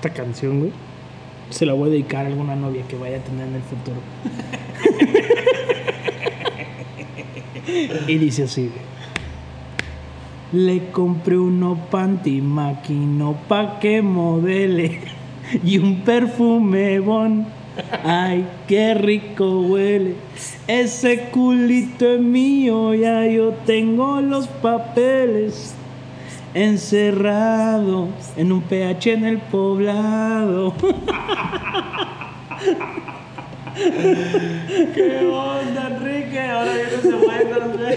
esta canción, güey, se la voy a dedicar a alguna novia que vaya a tener en el futuro. y dice así, güey. Le compré uno panty maquino pa' que modele y un perfume bon. Ay, qué rico huele. Ese culito es mío, ya yo tengo los papeles. Encerrado en un PH en el poblado. ¿Qué onda, Enrique? Ahora vienes de buenas, güey.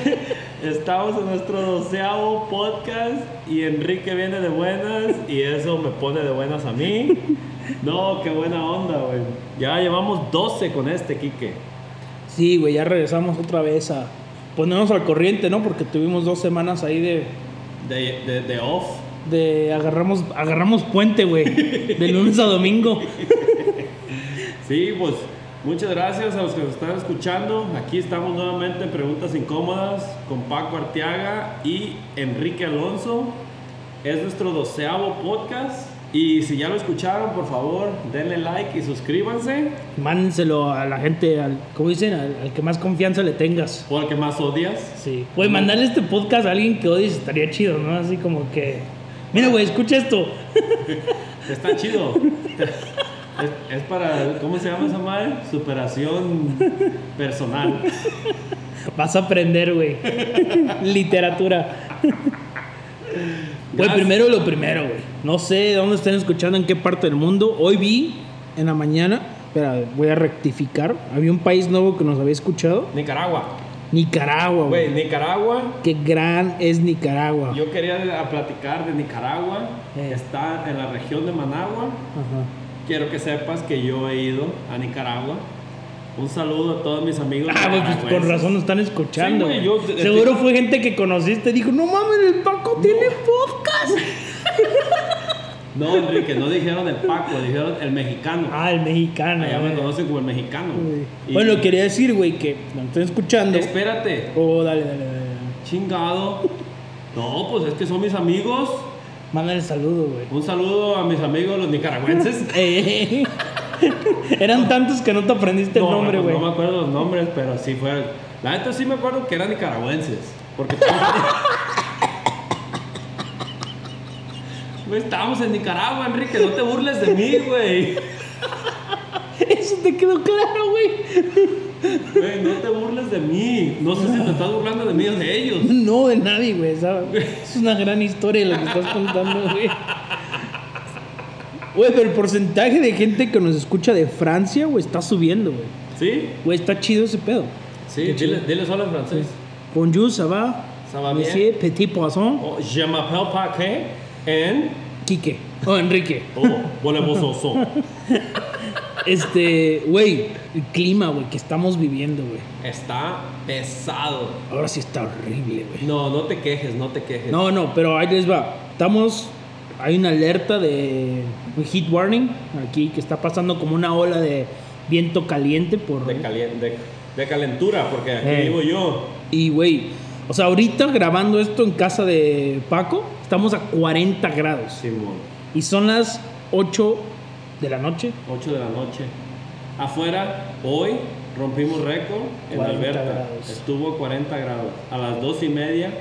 Estamos en nuestro doceavo podcast y Enrique viene de buenas y eso me pone de buenas a mí. No, qué buena onda, güey. Ya llevamos 12 con este, Quique. Sí, güey, ya regresamos otra vez a ponernos al corriente, ¿no? Porque tuvimos dos semanas ahí de, De, de, de off. de agarramos, agarramos puente, güey, de lunes a domingo. Sí, pues muchas gracias a los que nos están escuchando. Aquí estamos nuevamente en Preguntas Incómodas con Paco Arteaga y Enrique Alonso. Es nuestro doceavo podcast. Y si ya lo escucharon, por favor, denle like y suscríbanse. Mándenselo a la gente, al, ¿cómo dicen? Al, al que más confianza le tengas. O al que más odias. Sí. Güey, mandarle este podcast a alguien que odies estaría chido, ¿no? Así como que. Mira, güey, escucha esto. Está chido. Es, es para, ¿cómo se llama esa madre? Superación personal. Vas a aprender, güey. Literatura. Güey, primero lo primero, güey. No sé de dónde estén escuchando, en qué parte del mundo. Hoy vi en la mañana, espera, voy a rectificar. Había un país nuevo que nos había escuchado. Nicaragua. Nicaragua, Güey, güey. Nicaragua. Qué gran es Nicaragua. Yo quería platicar de Nicaragua. Eh. Está en la región de Managua. Ajá. Quiero que sepas que yo he ido a Nicaragua. Un saludo a todos mis amigos. Ah, güey, pues con razón nos están escuchando. Sí, güey, güey. yo- Seguro fue gente que conociste. Dijo, no mames, el Paco tiene podcast. No, Enrique, no dijeron el Paco, dijeron el mexicano. Ah, el mexicano. Allá me güey. conocen como el mexicano. Y- Bueno, quería decir, güey, que nos están escuchando. Espérate, Oh, dale, dale, dale. dale. chingado. No, pues es que son mis amigos. Mándale saludo, güey. Un saludo a mis amigos los nicaragüenses. Eran tantos que no te aprendiste el No, nombre, güey. No me acuerdo los nombres, pero sí fue. La neta sí me acuerdo que eran nicaragüenses. Porque Güey, estábamos en Nicaragua, Enrique. No te burles de mí, güey. Eso te quedó claro, güey. Güey, no te burles de mí. No sé si te estás burlando de mí o de ellos. No, de nadie, güey. ¿sabes? Es una gran historia lo que estás contando, güey. Güey, pero el porcentaje de gente que nos escucha de Francia, güey, está subiendo, güey. ¿Sí? Güey, está chido ese pedo. Sí, dile, dile solo en francés. Bonjour, ça va? Ça va Monsieur, petit poisson. Oh, je m'appelle Paquet en. Quique. Oh, Enrique. Oh, volemos oso. Este, güey, el clima, güey, que estamos viviendo, güey. Está pesado. Ahora sí está horrible, güey. No, no te quejes, no te quejes. No, no, pero ahí les va. Estamos. Hay una alerta de heat warning aquí que está pasando como una ola de viento caliente por. De, calien- de, de calentura, porque aquí Eh. vivo yo. Y, güey, o sea, ahorita grabando esto en casa de Paco, estamos a 40 grados. Simón. Y son las 8 de la noche. 8 de la noche. Afuera, hoy rompimos récord en 40 Alberta. grados. Estuvo a 40 grados. A las 2 y media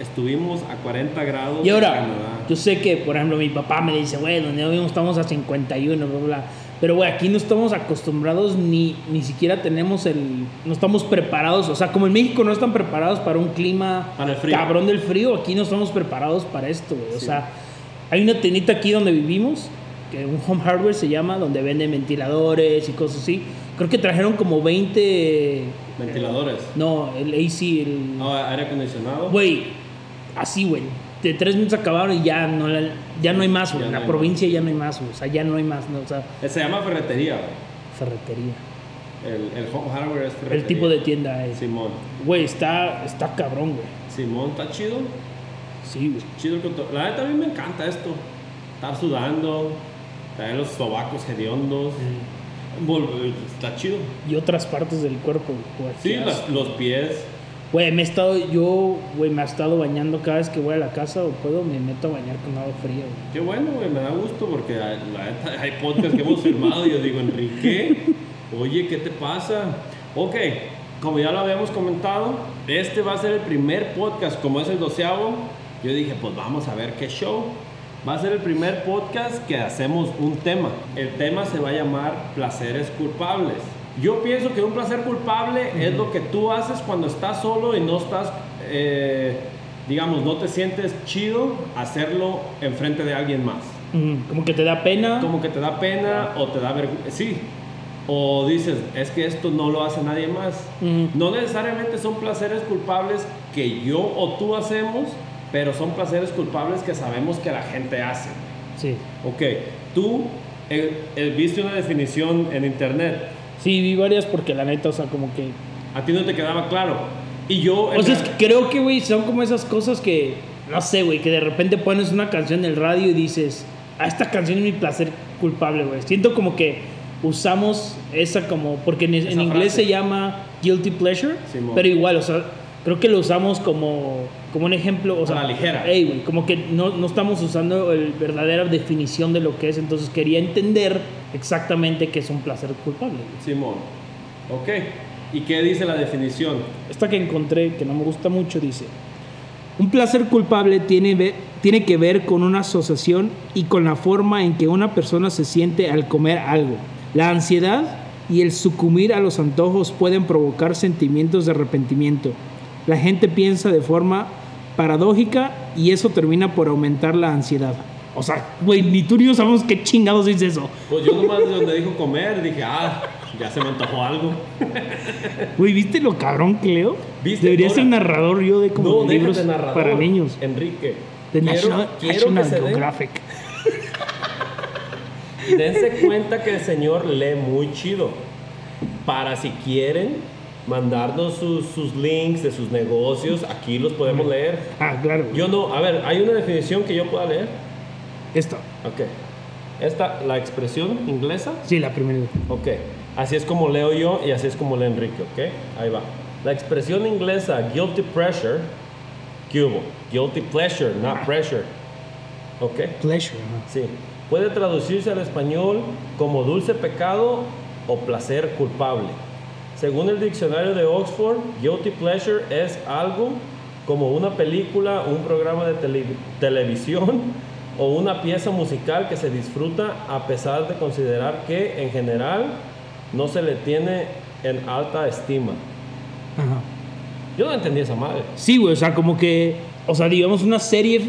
estuvimos a 40 grados Y ahora, yo sé que, por ejemplo, mi papá me dice, güey, donde hoy estamos a 51, bla, bla. Pero, güey, aquí no estamos acostumbrados ni, ni siquiera tenemos el... No estamos preparados. O sea, como en México no están preparados para un clima Para el frío. cabrón del frío, aquí no estamos preparados para esto, güey. O Sí. sea, hay una tiendita aquí donde vivimos, que un home hardware se llama, donde venden ventiladores y cosas así. Creo que trajeron como 20... Ventiladores. No, el AC, el... No, aire acondicionado. Güey, así, güey. De tres minutos acabaron y ya no, la- ya no hay más, güey. En no la provincia ya no hay más, güey. O sea, ya no hay más, ¿no? O sea, Eh, Se llama ferretería. güey. ferretería. El, el home hardware es ferretería. El tipo de tienda es. Simón. Güey, está, está cabrón, güey. Simón, está chido. Sí, güey. Chido el control. La neta a mí me encanta esto. Estar sudando, traer los sobacos hediondos. Vol- Está chido. Y otras partes del cuerpo, güey. Sí, las- los pies. Güey, me he estado, yo, güey, me he estado bañando cada vez que voy a la casa o puedo, me meto a bañar con agua fría, güey. Qué bueno, güey, me da gusto porque hay, hay podcasts que hemos filmado y yo digo, Enrique, oye, ¿qué te pasa? Ok, como ya lo habíamos comentado, este va a ser el primer podcast, como es el doceavo, yo dije, pues vamos a ver qué show. Va a ser el primer podcast que hacemos un tema. El tema se va a llamar placeres culpables. Yo pienso que un placer culpable es lo que tú haces cuando estás solo y no estás, eh, digamos, no te sientes chido hacerlo enfrente de alguien más. Como que te da pena. Como que te da pena o te da vergüenza. Sí. O dices, es que esto no lo hace nadie más. Ujú. No necesariamente son placeres culpables que yo o tú hacemos, pero son placeres culpables que sabemos que la gente hace. Sí. Ok, tú eh, eh, viste una definición en internet, Sí, vi varias porque la neta, o sea, como que... a ti no te quedaba claro. Y yo... O sea, es que creo que, güey, son como esas cosas que, no sé, güey, que de repente pones una canción en el radio y dices, ah, esta canción es mi placer culpable, güey. Siento como que usamos esa como, porque en, en inglés se llama guilty pleasure, Simón. pero igual, o sea, creo que lo usamos como, como un ejemplo, o sea, la ligera. ey, güey, como que no, no estamos usando la verdadera definición de lo que es, entonces quería entender exactamente qué es un placer culpable. Simón. Ok. ¿Y qué dice la definición? Esta que encontré, que no me gusta mucho, dice, un placer culpable tiene, tiene que ver con una asociación y con la forma en que una persona se siente al comer algo. La ansiedad y el sucumbir a los antojos pueden provocar sentimientos de arrepentimiento. La gente piensa de forma paradójica y eso termina por aumentar la ansiedad. O sea, güey, ni tú ni yo sabemos qué chingados dice eso. Pues yo nomás de donde dijo comer, dije, ah, ya se me antojó algo. Güey, ¿viste lo cabrón que leo? ¿Viste? Debería ser narrador yo de como no, de libros déjate narrador. para niños. Enrique. De quiero, National, quiero National que se den- Geographic. dense cuenta que el señor lee muy chido. Para si quieren mandarnos sus, sus links de sus negocios, aquí los podemos leer. Ah, claro. Yo no, a ver, ¿hay una definición que yo pueda leer? Esto. Ok. Esta, la expresión inglesa. Sí, la primera. Ok. Así es como leo yo y así es como lee Enrique, ¿ok? Ahí va. La expresión inglesa guilty pressure, ¿qué hubo? Guilty pleasure, not pressure. ¿Ok? Pleasure. ajá. Sí. Puede traducirse al español como dulce pecado o placer culpable. Según el diccionario de Oxford, guilty pleasure es algo como una película, un programa de tele- televisión o una pieza musical que se disfruta a pesar de considerar que en general no se le tiene en alta estima. Ajá. Yo no entendí esa madre. Sí, güey, o sea, como que, o sea, digamos una serie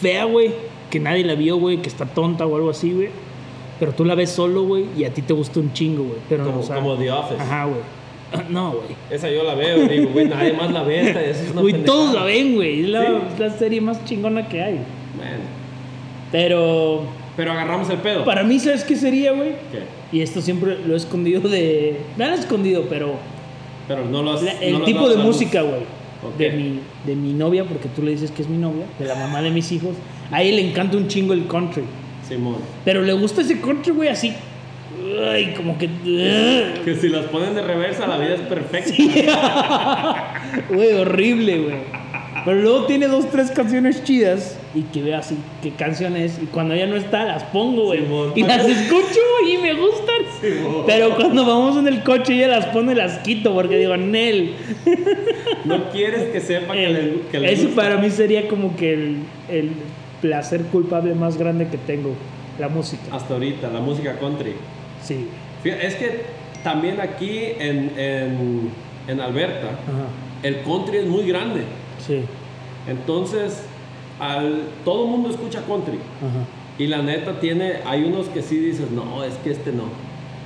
fea, güey, que nadie la vio, güey, que está tonta o algo así, güey. Pero tú la ves solo, güey, y a ti te gusta un chingo, güey. Pero, Como, o sea, como The Office. Ajá, güey. No, güey. Esa yo la veo digo, güey, nadie más la ve esta. Es una Güey, todos la ven, güey. Es la, Sí. es la serie más chingona que hay. Bueno, Pero pero agarramos el pedo. para mí, ¿sabes qué sería, güey? ¿Qué? Y esto siempre lo he escondido de... No lo he escondido, pero... Pero no lo has- La- no el lo has tipo dado de música, güey. Ok. De, mi, de mi novia, porque tú le dices que es mi novia, de la mamá de mis hijos. A él le encanta un chingo el country. Simón. Pero le gusta ese country, güey, así. Ay, como que. Que si las ponen de reversa, la vida es perfecta. Güey, horrible, güey. Pero luego tiene dos, tres canciones chidas. Y que veo así qué canciones. Y cuando ella no está, las pongo, güey. Y las escucho y me gustan. Pero cuando vamos en el coche, ella las pone y las quito. Porque digo, Nel. No quieres que sepa que le, que le Eso gusta. para mí sería como que el, el placer culpable más grande que tengo, la música. Hasta ahorita, la música country. Sí. Es que también aquí en, en, en Alberta, Ajá. el country es muy grande. Sí. Entonces, al, todo el mundo escucha country. Ajá. Y la neta tiene, hay unos que sí dices, no, es que este no.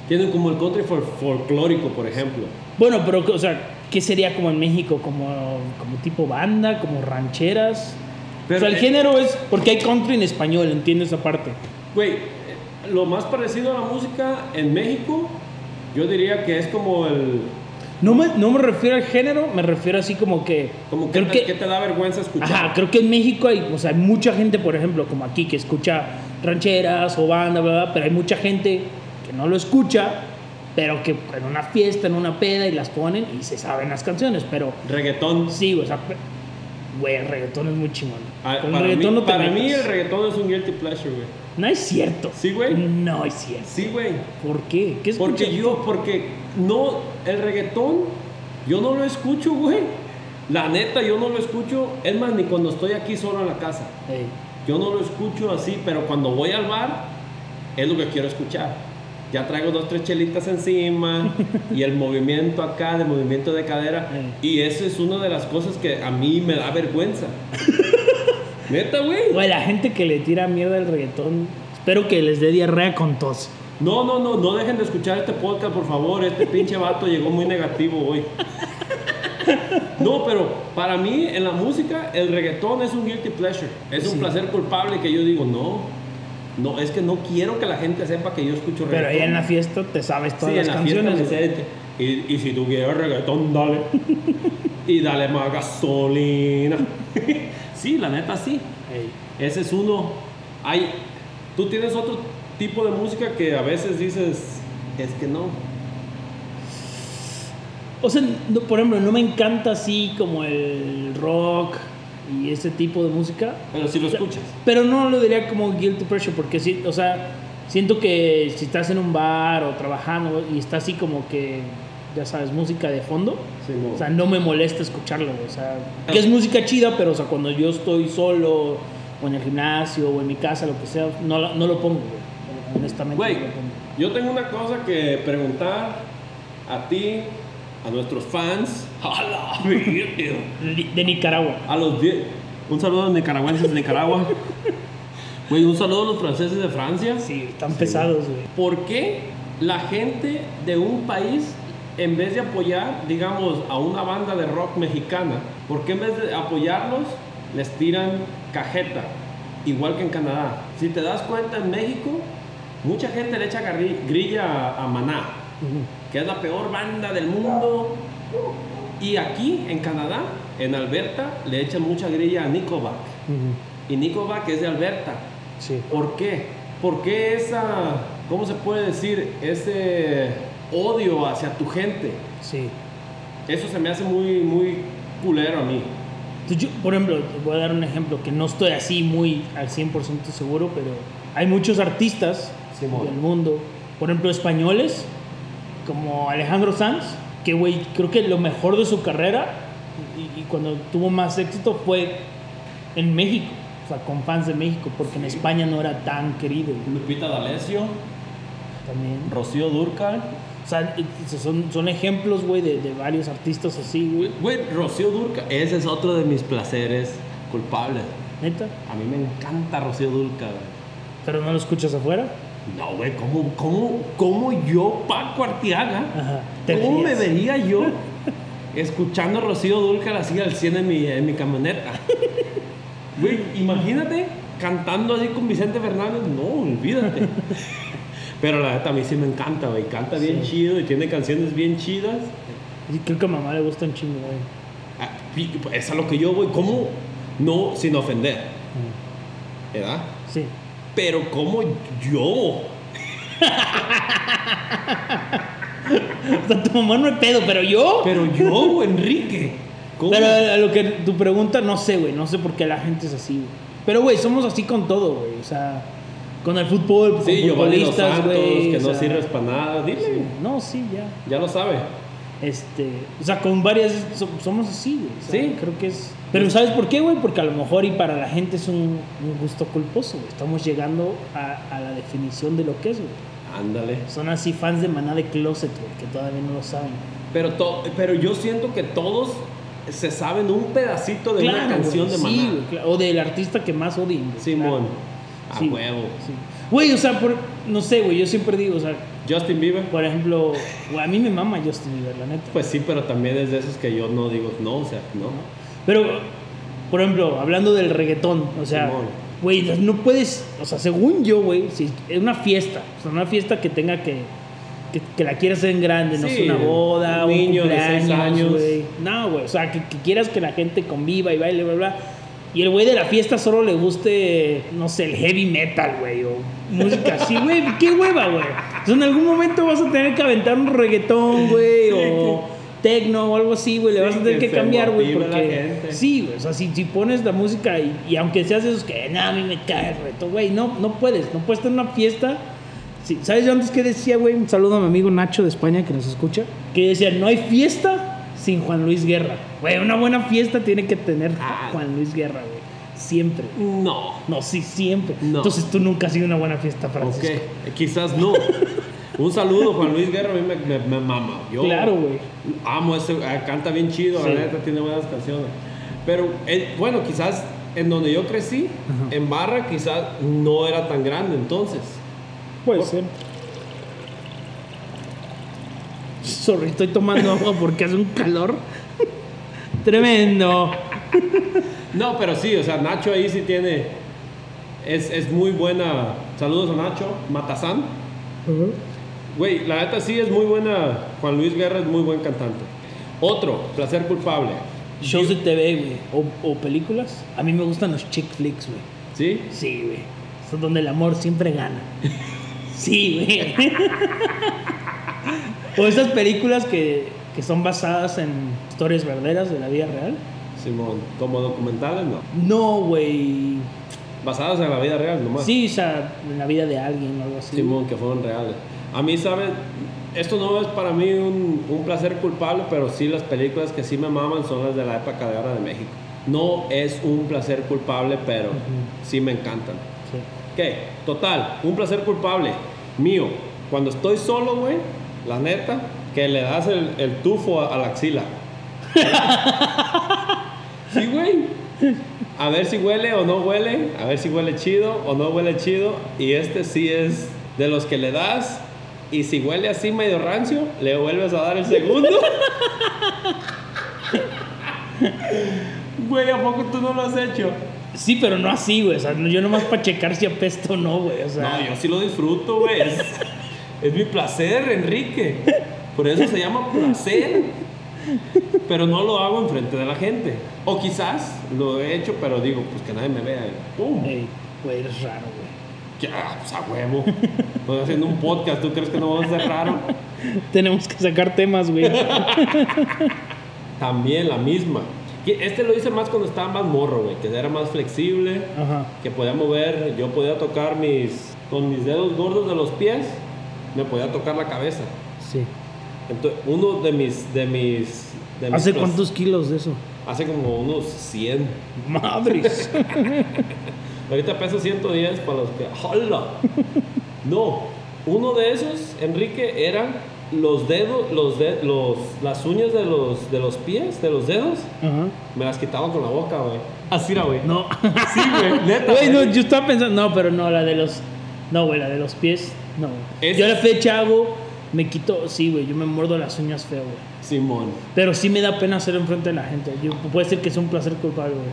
Tienen como el country fol- folclórico, por ejemplo. Bueno, pero, o sea, ¿qué sería como en México? Como, como tipo banda, como rancheras. Pero, o sea, el eh, género es. Porque hay country en español, entiendo esa parte. Güey, eh, lo más parecido a la música en México, yo diría que es como el... No me, no me refiero al género, me refiero así como que. Como que, creo te, que que te da vergüenza escuchar. Ajá, creo que en México hay, o sea, hay mucha gente, por ejemplo, como aquí, que escucha rancheras o banda, bla, bla, pero hay mucha gente que no lo escucha pero que en una fiesta, en una peda y las ponen y se saben las canciones, pero Reggaetón. sí, o sea, güey, el reggaetón es muy chingón. Ah, para reggaetón mí, no para mí el reggaetón es un guilty pleasure, güey. No es cierto. Sí, güey. No es cierto. Sí, güey. ¿Por qué? ¿Qué Porque yo, porque no, el reggaetón, yo no lo escucho, güey. La neta, yo no lo escucho. Es más, ni cuando estoy aquí solo en la casa. Yo no lo escucho así, pero cuando voy al bar, es lo que quiero escuchar. Ya traigo dos, tres chelitas encima y el movimiento acá, de movimiento de cadera. Y eso es una de las cosas que a mí me da vergüenza. Neta, güey. Güey, la gente que le tira mierda al reggaetón, espero que les dé diarrea con tos. No, no, no, no dejen de escuchar este podcast, por favor. Este pinche vato llegó muy negativo hoy. No, pero para mí en la música el reggaetón es un guilty pleasure. Es un Sí. placer culpable que yo digo, no, no, es que no quiero que la gente sepa que yo escucho Pero reggaetón. ahí en la fiesta te sabes todas Sí, en las la fiesta canciones. me güey. sé, y, y si tú quieres reggaetón, dale. y dale más gasolina. sí, la neta sí. Ese es uno. Hay, tú tienes otro tipo de música que a veces dices, es que no. O sea, no- por ejemplo, no me encanta así como el rock y ese tipo de música. Pero si lo escuchas. Pero no lo diría como guilty pleasure porque sí, o sea, siento que si estás en un bar o trabajando y está así como que, ya sabes, música de fondo, Sí, o sea, no me molesta escucharlo, o sea, que es música chida, pero o sea, cuando yo estoy solo o en el gimnasio o en mi casa, lo que sea, no, no lo pongo, güey, honestamente. Güey, no lo pongo. yo tengo una cosa que preguntar a ti, a nuestros fans, a la virgen, Li- De Nicaragua. a los 10. Un saludo a los nicaragüenses de Nicaragua. Güey, un saludo a los franceses de Francia. Sí, están pesados, güey. ¿Por qué la gente de un país, en vez de apoyar, digamos, a una banda de rock mexicana, ¿por qué en vez de apoyarlos, les tiran cajeta? Igual que en Canadá. Si te das cuenta, en México, mucha gente le echa grilla a, a Maná, que es la peor banda del mundo. Y aquí, en Canadá, en Alberta, le echan mucha grilla a Nickelback. Y Nickelback es de Alberta. Sí. ¿Por qué? ¿Por qué esa, cómo se puede decir, ese odio hacia tu gente? Sí. Eso se me hace muy, muy culero a mí. Entonces, yo, por ejemplo, te voy a dar un ejemplo que no estoy así muy al 100% seguro, pero hay muchos artistas del mundo, por ejemplo, españoles, como Alejandro Sanz, que, güey, creo que lo mejor de su carrera y, y cuando tuvo más éxito fue en México, o sea, con fans de México, porque en España no era tan querido Lupita D'Alessio, también. Rocío Durcal. Sea, son, son ejemplos, güey, de, de varios artistas así, güey. Güey, Rocío Durcal, ese es otro de mis placeres culpables. Neta. A mí me encanta Rocío Durcal. Pero no lo escuchas afuera. No, güey, ¿cómo, cómo, cómo yo, Paco Artiaga, Ajá. ¿Cómo me vería yo escuchando a Rocío Dúrcal así al 100 en mi, en mi camioneta? Güey, imagínate cantando así con Vicente Fernández. No, olvídate. Pero la neta a mí sí me encanta, güey. Canta bien Sí. chido y tiene canciones bien chidas. Y creo que a mamá le gusta un chingo, güey. Ah, pues, Es a lo que yo voy. ¿Cómo? No, sin ofender, ¿verdad? Sí. Pero ¿cómo yo? O sea, tu mamá no es pedo, pero yo. Pero yo, Enrique. ¿Cómo? Pero a lo que tu pregunta, no sé, güey. No sé por qué la gente es así, güey. Pero, güey, somos así con todo, güey. O sea, con el fútbol, con Giovanni futbolistas, Santos, güey. que no sea, sirves para nada. Dile. sí. No, sí, ya. Ya lo sabe. Este, o sea, con varias so- somos así, güey. O sea, Sí. Creo que es. Pero ¿sabes por qué, güey? Porque a lo mejor y para la gente es un, un gusto culposo, güey. Estamos llegando a, a la definición de lo que es, güey. Ándale. Son así fans de Maná de Closet, güey, que todavía no lo saben. Pero, to- pero yo siento que todos se saben un pedacito de una canción güey, de Maná. Sí, güey, claro. O del artista que más odien. Simón. claro. A Sí, huevo. sí. Güey, o sea, por- no sé, güey, yo siempre digo, o sea, Justin Bieber. por ejemplo, güey, a mí me mama Justin Bieber, la neta. Pues sí, pero también es de esos que yo no digo, no, o sea, no. Pero, por ejemplo, hablando del reggaetón, o sea, Simón. güey, no puedes, o sea, según yo, güey, si es una fiesta, o sea, una fiesta que tenga que, que, que la quieras hacer en grande, no sé, una boda, un un niño de seis cumpleaños, años. güey. No, güey, o sea, que, que quieras que la gente conviva y baile, bla, bla. Y el güey de la fiesta solo le guste, no sé, el heavy metal, güey, o música así, güey, qué hueva, güey. Sea, en algún momento vas a tener que aventar un reggaetón, güey, o tecno o algo así, güey, le Sí, vas a tener que que cambiar, güey, porque... Sí, güey, o sea, si, si pones la música y, y aunque seas esos que, no, a mí me cae el reto, güey, no, no puedes, no puedes tener una fiesta... Sí, ¿Sabes yo antes qué decía, güey? Un saludo a mi amigo Nacho de España que nos escucha. Que decía, no hay fiesta sin Juan Luis Guerra. Güey, una buena fiesta tiene que tener Ah. Juan Luis Guerra, güey. Siempre. No. No, sí, siempre. No. Entonces tú nunca has ido a una buena fiesta, Ok, Francisco. quizás no. Un saludo, Juan Luis Guerra, a mí me, me- me mama. Yo Claro, güey. Amo ese, ah, canta bien chido, Sí. la neta, tiene buenas canciones. Pero, eh, bueno, quizás en donde yo crecí, Ajá. en Barra, quizás no era tan grande entonces. Puede ser. Sorry, estoy tomando agua porque hace un calor tremendo. No, pero sí, o sea, Nacho ahí sí tiene. Es, es muy buena. Saludos a Nacho, Matazán. Güey, la neta sí es muy buena. Juan Luis Guerra es muy buen cantante. Otro, placer culpable. Shows de TV, güey. O, o películas. A mí me gustan los chick flicks, güey. ¿Sí? Sí, güey. Son donde el amor siempre gana. Sí, güey. o esas películas que, que son basadas en historias verdaderas de la vida real. Simón, como documentales, no. No, güey. Basados en la vida real, nomás. Sí, o sea, en la vida de alguien o algo así. Simón, que fueron reales. A mí, ¿sabes? Esto no es para mí un, un placer culpable, pero sí las películas que sí me maman son las de la época de ahora de México. No es un placer culpable, pero Ujú. sí me encantan. Sí. ¿Qué? Total, un placer culpable mío. Cuando estoy solo, güey, la neta, que le das el, el tufo a, a la axila. sí, güey. A ver si huele o no huele, a ver si huele chido o no huele chido. Y este sí es de los que le das y si huele así medio rancio, le vuelves a dar el segundo. Güey, ¿a poco tú no lo has hecho? Sí, pero no así, güey. O sea, no- yo nomás para checar si apesto o no, güey. O sea, No, yo sí lo disfruto, güey. Es, mi placer, Enrique. Por eso se llama placer. Pero no lo hago enfrente de la gente. O quizás lo he hecho, pero digo, pues que nadie me vea. ¡Pum! Ey, güey, eres raro, güey. Ya, pues a huevo. Estoy haciendo un podcast, ¿tú crees que no vamos a ser raro? Tenemos que sacar temas, güey. También la misma. Este lo hice más cuando estaba más morro, güey. Que era más flexible. Ajá. que podía mover, yo podía tocar mis, con mis dedos gordos de los pies, me podía tocar la cabeza. Sí. Entonces, uno de mis, de mis, de mis ¿Hace plas- cuántos kilos de eso? Hace como unos 100. Madres. Ahorita peso 110 para los que, ¡hola! No, uno de esos, Enrique, eran los dedos, los de, los, las uñas de los, de los pies, de los dedos, Ajá. me las quitaba con la boca, güey. Así era, güey. No. Sí, güey, neta. Güey, no, yo estaba pensando, no, pero no, la de los. No, güey, la de los pies, no. Es- Yo a la fecha hago, me quito, sí, güey, yo me muerdo las uñas feo, güey. Simón. Pero sí me da pena hacerlo enfrente de la gente. Yo, puede ser que es un placer culpable, güey.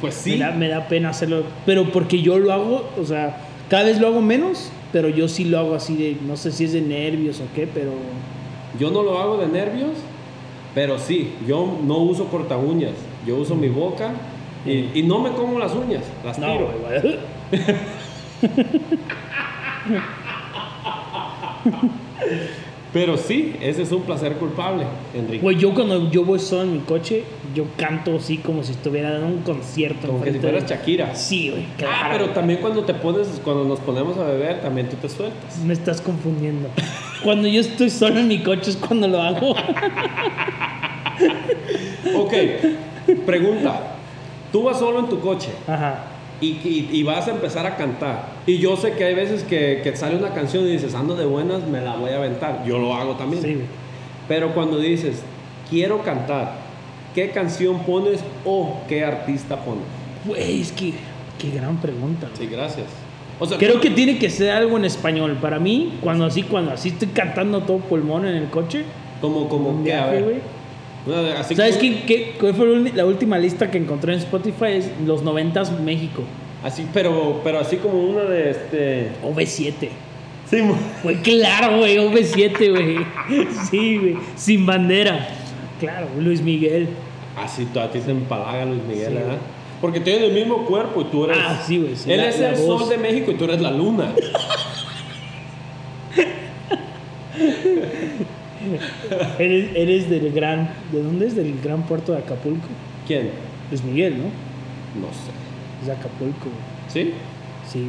Pues sí. Me, da, me da pena hacerlo. Pero porque yo lo hago, o sea, cada vez lo hago menos, pero yo sí lo hago así de, no sé si es de nervios o qué, pero. Yo no lo hago de nervios, pero sí, yo no uso corta uñas, yo uso mi boca y, y no me como las uñas, las No, tiro. Pero sí, ese es un placer culpable, Enrique. Güey, yo cuando yo voy solo en mi coche, yo canto así como si estuviera dando un concierto. Como que si fueras de- Shakira. Sí, güey, Ah, pero también cuando te pones, cuando nos ponemos a beber, también tú te sueltas. Me estás confundiendo. Cuando yo estoy solo en mi coche es cuando lo hago. Ok, pregunta. Tú vas solo en tu coche Ajá. Y, y- y vas a empezar a cantar. Y yo sé que hay veces que, que sale una canción y dices, ando de buenas, me la voy a aventar. Yo lo hago también. Sí. Pero cuando dices, quiero cantar, ¿qué canción pones o qué artista pones? Güey, es que. Qué gran pregunta. güey. Sí, gracias. O sea, Creo que tiene que ser algo en español. Para mí, cuando así, cuando así estoy cantando todo pulmón en el coche, como, como un que, a viaje, ver, güey. Así ¿Sabes como- qué, cuál fue la última lista que encontré en Spotify? Es los 90s México. Así, pero, pero así como una de este. OV7. Sí, Güey, claro, güey, OV7, güey. Sí, güey. Sin bandera. Claro, Luis Miguel. así tú- a ti te empalaga Luis Miguel, Sí. ¿verdad? Porque tienen el mismo cuerpo y tú eres. Ah, sí, güey. sí, Él la- es la el voz. sol de México y tú eres la luna. Eres, eres del gran. ¿De dónde es? Del gran puerto de Acapulco. ¿Quién? Luis Miguel, ¿no? No sé. Es de Acapulco. ¿Sí? Sí,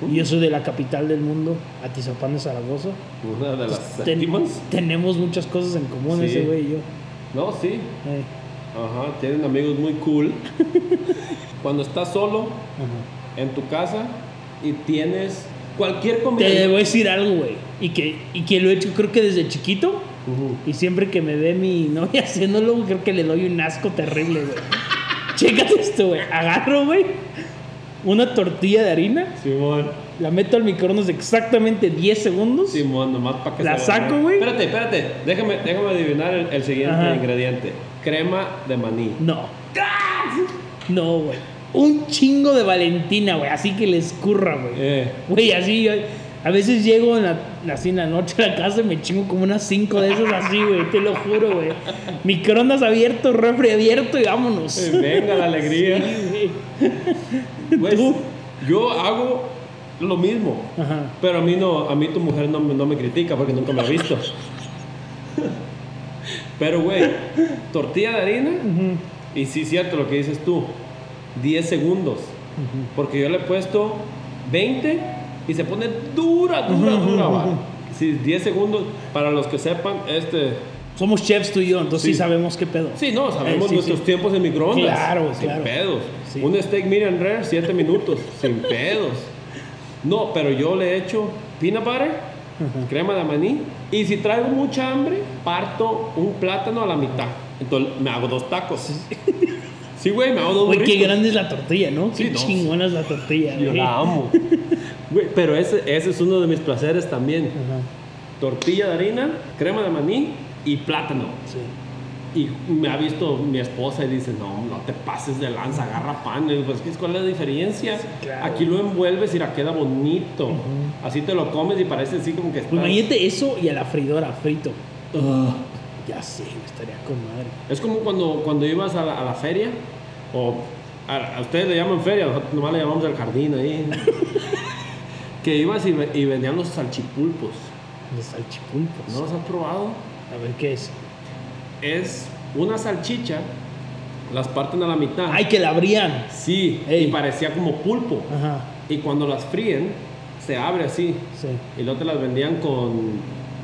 güey. Y yo soy de la capital del mundo, Atizapán de Zaragoza. Una de las Ten- séptimas. tenemos muchas cosas en común, Sí. ese güey y yo. No, sí. Eh, Ajá, tienen amigos muy cool. Cuando estás solo ajá. en tu casa y tienes cualquier comida. Te voy a decir algo, güey. Y que, y que lo he hecho, creo que desde chiquito. Y siempre que me ve mi novia haciéndolo, güey, creo que le doy un asco terrible, güey. Chécate esto, güey. Agarro, güey, una tortilla de harina, Simón. la meto al microondas exactamente 10 segundos. Simón, nomás para que La se saco, güey. Espérate, espérate. Déjame, déjame adivinar el, el siguiente Ajá. ingrediente: crema de maní. No. No, güey. Un chingo de Valentina, güey. Así que le escurra, güey. Eh, Güey, así. A veces llego en la, así en la noche a la casa y me chingo como unas 5 de esas así, güey. Te lo juro, güey. Microondas abierto, refri abierto y vámonos. eh, venga la alegría. Sí, güey. Pues, ¿Tú? yo hago lo mismo. Ajá. Pero a mí no, a mí tu mujer no, me- no me critica porque nunca me ha visto. Pero güey, tortilla de harina Ujú, y sí cierto lo que dices tú, 10 segundos. ujú. Porque yo le he puesto 20 y se pone dura, dura, dura, va. Sí, 10 segundos. Para los que sepan, este. Somos chefs tú y yo, entonces sí, Sí. sabemos qué pedo. Sí, no, sabemos Eh, sí, nuestros sí. tiempos en microondas. Claro, sin claro. pedos. Sí. Un steak medium rare, 7 minutos, sin pedos. No, pero yo le echo peanut butter, Ajá. crema de maní. Y si traigo mucha hambre, parto un plátano a la mitad. Entonces me hago dos tacos. Sí, güey, me hago dos Güey, qué grande es la tortilla, ¿no? Sí, qué no. chingona es la tortilla, Yo la amo. Güey, pero ese, ese es uno de mis placeres también. Ajá, Tortilla de harina, crema de maní y plátano. sí. Y me ha visto mi esposa y dice, no, no te pases de lanza, agarra pan. Y digo, pues, ¿qué- ¿cuál es la diferencia? claro. Aquí lo envuelves y la queda bonito. Así te lo comes y parece así como que Pues estás... imagínate eso y a la freidora, frito. Ya sé, estaría con madre. Es como cuando, cuando ibas a la, a la feria, o a, a ustedes le llaman feria, nosotros nomás le llamamos el jardín ahí. que ibas y, ve- y vendían los salchipulpos. Los salchipulpos. ¿No los has probado? A ver qué es. Es una salchicha, las parten a la mitad. Ay, que la abrían. Sí, Ey. y parecía como pulpo. Ajá, Y cuando las fríen, se abre así. sí. Y luego te las vendían con,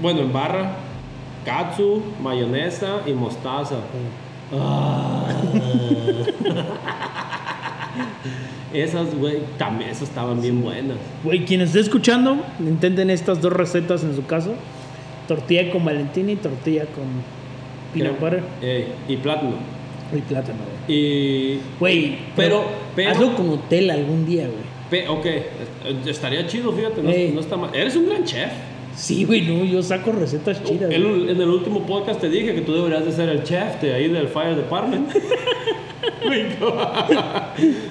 bueno, en barra, katsu, mayonesa y mostaza. Ah. Esas, güey, también, esas estaban bien buenas. Güey, quien esté escuchando, intenten estas dos recetas en su casa. Tortilla con Valentina y tortilla con peanut butter y plátano. y plátano, güey. Y, Güey, Pero- pero- hazlo con Nutella algún día, güey. ok, es- estaría chido, fíjate, no, no está mal. Eres un gran chef. Sí, güey, no, yo saco recetas chidas. güey. El- en el último podcast te dije que tú deberías de ser el chef de ahí del Fire Department.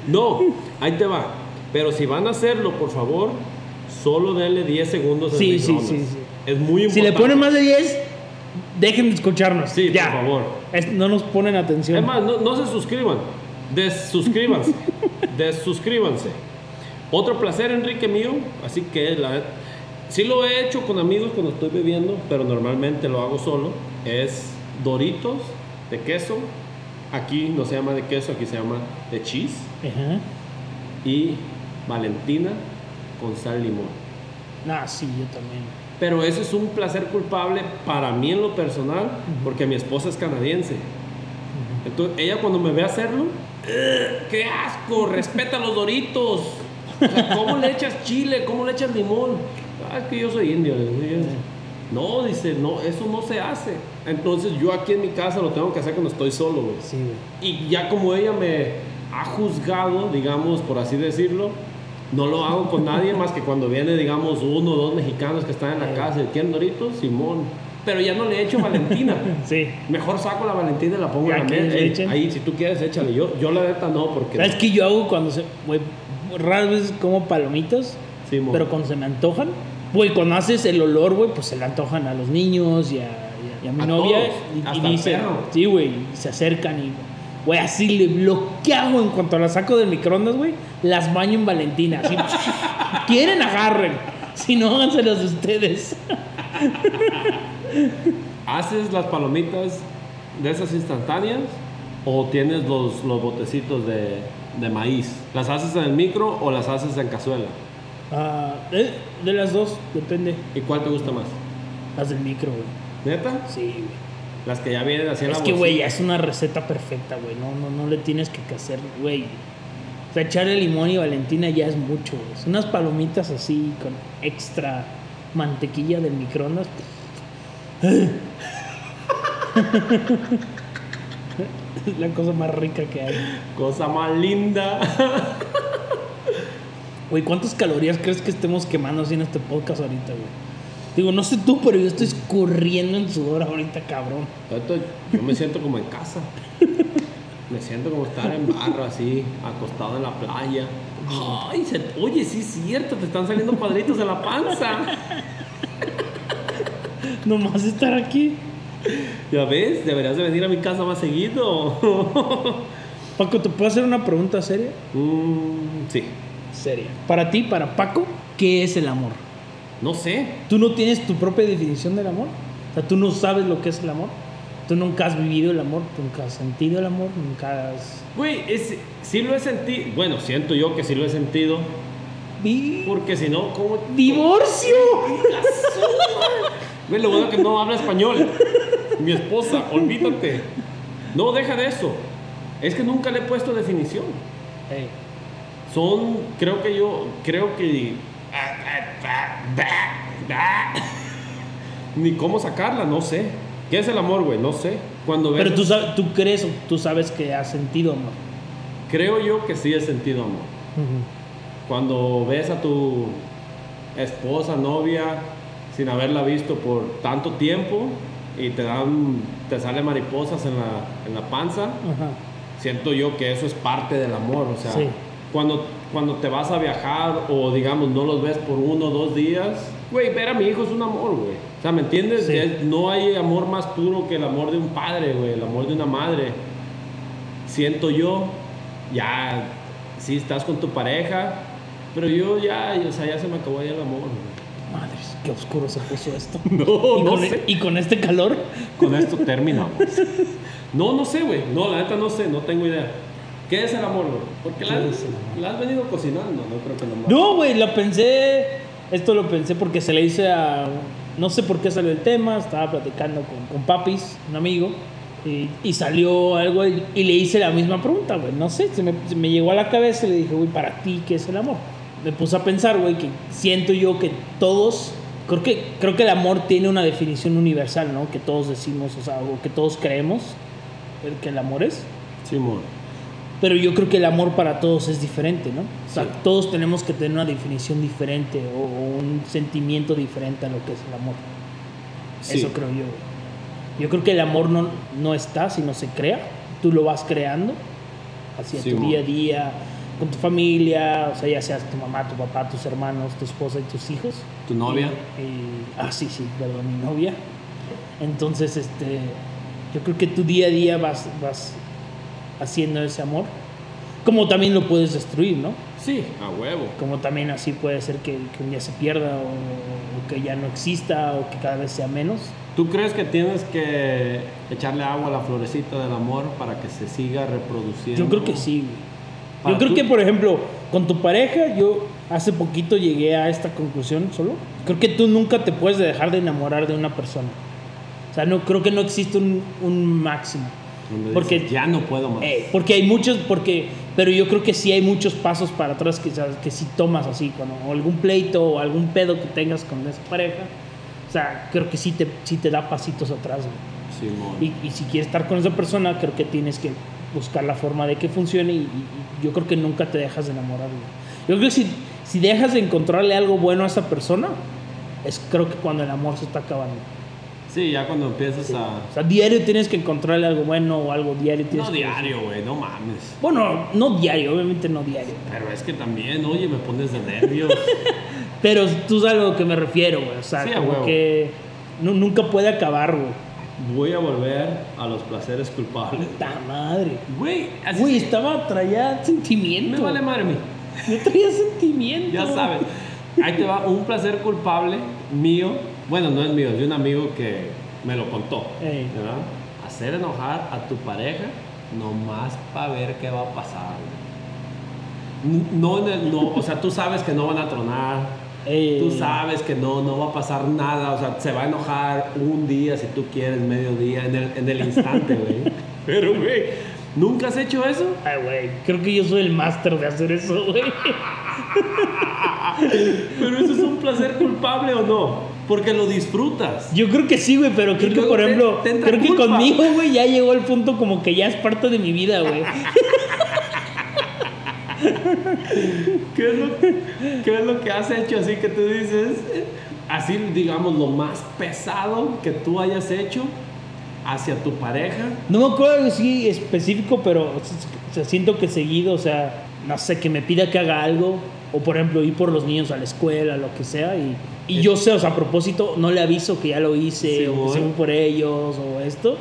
no, ahí te va. Pero si van a hacerlo, por favor, solo denle 10 segundos en Sí, sí, sí, sí. Es muy importante. Si le ponen más de 10, dejen de escucharnos. Sí, ya. por favor. Es- no nos ponen atención. Es más, no, no se suscriban. Desuscríbanse. Desuscríbanse. Otro placer, Enrique mío. Así que la, sí lo he hecho con amigos cuando estoy bebiendo, pero normalmente lo hago solo. Es Doritos de queso. Aquí no se llama de queso, aquí se llama de cheese. Ajá. Y Valentina con sal y limón. Nah, sí, yo también. Pero ese es un placer culpable para mí en lo personal, porque mi esposa es canadiense. Entonces, ella cuando me ve hacerlo, "Ugh, ¡qué asco! Respeta los doritos. O sea, ¿cómo le echas chile? ¿Cómo le echas limón? Ah, es que yo soy indio. No, dice, no, eso no se hace. Entonces yo aquí en mi casa lo tengo que hacer cuando estoy solo, güey. Sí. Y ya como ella me ha juzgado, digamos, por así decirlo, no lo hago con nadie más que cuando viene, digamos, uno o dos mexicanos que están en la casa y quieren doritos, Simón. Pero ya no le echo Valentina. Sí. Mejor saco la Valentina y la pongo en la mesa. Ahí, si tú quieres, échale. Yo, yo la neta no, porque. ¿Sabes qué yo hago cuando se. Güey, raras veces como palomitas, Simón. pero cuando se me antojan. Güey, cuando haces el olor, güey, pues se le antojan a los niños y a, y a- y a mi A novia. todos, y, y perro. Sí, güey, y se acercan y. Güey, así le bloqueo en cuanto las saco del microondas, güey. Las baño en Valentina. Así, quieren, agarren. Si no, háganselas ustedes. ¿Haces las palomitas de esas instantáneas o tienes los, los botecitos de, de maíz? ¿Las haces en el micro o las haces en cazuela? Ah, eh, de las dos, depende. ¿Y cuál te gusta más? Las del micro, güey. ¿Neta? Sí, güey. Las que ya vienen así en Es la que, güey, ya bolsita. es una receta perfecta, güey. No, no, no le tienes que hacer, güey. O sea, echarle limón y Valentina ya es mucho, güey. Son Unas palomitas así con extra mantequilla del microondas. es la cosa más rica que hay. Cosa más linda. Güey, ¿cuántas calorías crees que estemos quemando así en este podcast ahorita, güey? Digo, no sé tú, pero yo estoy escurriendo en sudor ahorita, cabrón. Yo me siento como en casa. Me siento como estar en barro así, acostado en la playa. Ay, se- oye, sí es cierto, te están saliendo cuadritos en la panza. Nomás estar aquí. Ya ves, deberías de venir a mi casa más seguido. Paco, ¿te puedo hacer una pregunta seria? Mm, sí, Seria. Para ti, para Paco, ¿qué es el amor? no sé. ¿Tú no tienes tu propia definición del amor? O sea, ¿tú no sabes lo que es el amor? ¿Tú nunca has vivido el amor? ¿Nunca has sentido el amor? ¿Nunca has...? Güey, es- sí lo he sentido. Bueno, siento yo que sí lo he sentido. Vi- Porque si no, ¿cómo? ¡Divorcio! Güey, lo bueno que no habla español. Mi esposa, olvídate. No, deja de eso. Es que nunca le he puesto definición. Ey, Son, creo que yo, creo que... Ni cómo sacarla, no sé. ¿Qué es el amor, güey? No sé. Cuando ves... Pero tú, sabes, tú crees, o tú sabes que has sentido amor. Creo yo que sí he sentido amor. Cuando ves a tu esposa, novia, sin haberla visto por tanto tiempo y te dan, te salen mariposas en la, en la panza, siento yo que eso es parte del amor. O sea, Sí. Cuando, cuando te vas a viajar o digamos no los ves por uno o dos días, güey, ver a mi hijo es un amor, güey. O sea, ¿me entiendes? Sí. Es- no hay amor más puro que el amor de un padre, güey, el amor de una madre. Siento yo, ya, sí estás con tu pareja, pero yo ya, o sea, ya se me acabó ya el amor, güey. Madres, qué oscuro se puso esto. No, y, no con, sé. y con este calor. Con esto terminamos. No, no sé, güey. No, la neta no sé, no tengo idea. ¿Qué es el amor, güey? Porque la, la has venido cocinando, no creo que nomás. No, güey, lo pensé. Esto lo pensé porque se le hice a. No sé por qué salió el tema. Estaba platicando con, con Papis, un amigo. Y, y salió algo y, y le hice la misma pregunta, güey. No sé, se me, se me llegó a la cabeza y le dije, güey, para ti, ¿qué es el amor? Me puse a pensar, güey, que siento yo que todos. Creo que, creo que el amor tiene una definición universal, ¿no? Que todos decimos, o sea, o que todos creemos el que el amor es. Sí, amor. Pero yo creo que el amor para todos es diferente, ¿no? O sea, Sí. todos tenemos que tener una definición diferente o, o un sentimiento diferente a lo que es el amor. Sí. Eso creo yo. Yo creo que el amor no, no está, sino se crea. Tú lo vas creando hacia Sí, tu mo. día a día, con tu familia, o sea, ya seas tu mamá, tu papá, tus hermanos, tu esposa y tus hijos. ¿Tu novia? Y- y- ah, sí, sí, perdón, mi novia. Entonces, este, yo creo que tu día a día vas, vas haciendo ese amor. Como también lo puedes destruir, ¿no? Sí, a huevo. Como también así puede ser que, que un día se pierda o, o que ya no exista o que cada vez sea menos. ¿Tú crees que tienes que echarle agua a la florecita del amor para que se siga reproduciendo? Yo creo que sí, Yo creo tú- que, por ejemplo, con tu pareja, yo hace poquito llegué a esta conclusión solo. Creo que tú nunca te puedes dejar de enamorar de una persona. O sea, no, creo que no existe un, un máximo. Porque- dices, ya no puedo más. Eh, porque hay muchos, porque, pero yo creo que sí hay muchos pasos para atrás que, que si tomas así, cuando o algún pleito o algún pedo que tengas con esa pareja, o sea, creo que sí te, sí te da pasitos atrás. Sí. Y, y si quieres estar con esa persona, creo que tienes que buscar la forma de que funcione y, y- y yo creo que nunca te dejas de enamorar. güey. Yo creo que si, si dejas de encontrarle algo bueno a esa persona, es creo que cuando el amor se está acabando. Sí, ya cuando empiezas a... O sea, diario tienes que encontrarle algo bueno o algo diario tienes No que- diario, güey, no mames. Bueno, no diario, obviamente no diario. Pero es que también, oye, me pones de nervios. Pero tú sabes a lo que me refiero, güey. O sea, Sí, a como huevo. que nu- nunca puede acabar, güey. voy a volver a los placeres culpables. Puta madre. Güey, así Güey, estaba, traía sentimiento. me vale madre mí. Yo traía sentimiento. Ya sabes. Ahí te va un placer culpable mío. Bueno, no es mío, es de un amigo que me lo contó. Ey. ¿verdad? Hacer enojar a tu pareja nomás para ver qué va a pasar. No, el- no, o sea, tú sabes que no van a tronar. Ey. Tú sabes que no, no va a pasar nada. O sea, se va a enojar un día si tú quieres, medio día, en el, en el instante, güey. Pero, güey, ¿nunca has hecho eso? Ay, güey, creo que yo soy el máster de hacer eso, güey. Pero eso es un placer culpable o no? Porque lo disfrutas. Yo creo que sí, güey, pero creo que, por te- ejemplo, te entra creo que culpa. conmigo, güey, ya llegó el punto como que ya es parte de mi vida, güey. ¿Qué es, lo, qué es lo que has hecho así que tú dices? Así, digamos, lo más pesado que tú hayas hecho hacia tu pareja. No me acuerdo sí específico, pero o sea, siento que seguido, o sea, no sé, que me pida que haga algo, o por ejemplo, ir por los niños a la escuela, lo que sea, y, y yo sé, o sea, a propósito, no le aviso que ya lo hice, Sí, o que se voy por ellos, o esto.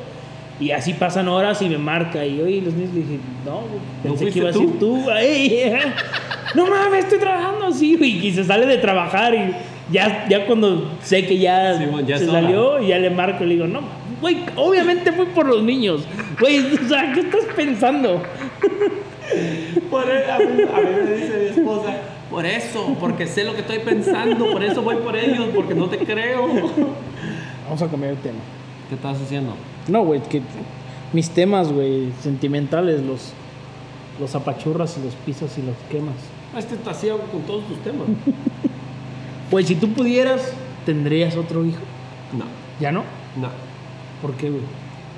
Y así pasan horas y me marca, y oye, los niños le dije, no, pensé fuiste que ibas a ir tú, Ey, no mames, estoy trabajando así, y se sale de trabajar y ya, ya cuando sé que ya, Sí, bueno, ya se salió, y ya le marco y le digo, no, güey, obviamente fui por los niños. Güey, o sea, ¿qué estás pensando? Por e- a, mí, a mí me dice mi esposa, por eso, porque sé lo que estoy pensando, por eso voy por ellos, porque no te creo. Vamos a cambiar el tema. ¿Qué estás haciendo? No, güey, que mis temas, güey, sentimentales, los, los apachurras y los pisas y los quemas. Este está así hago con todos tus temas. Pues si tú pudieras, tendrías otro hijo. No, ¿Ya no? no. ¿Por qué, güey?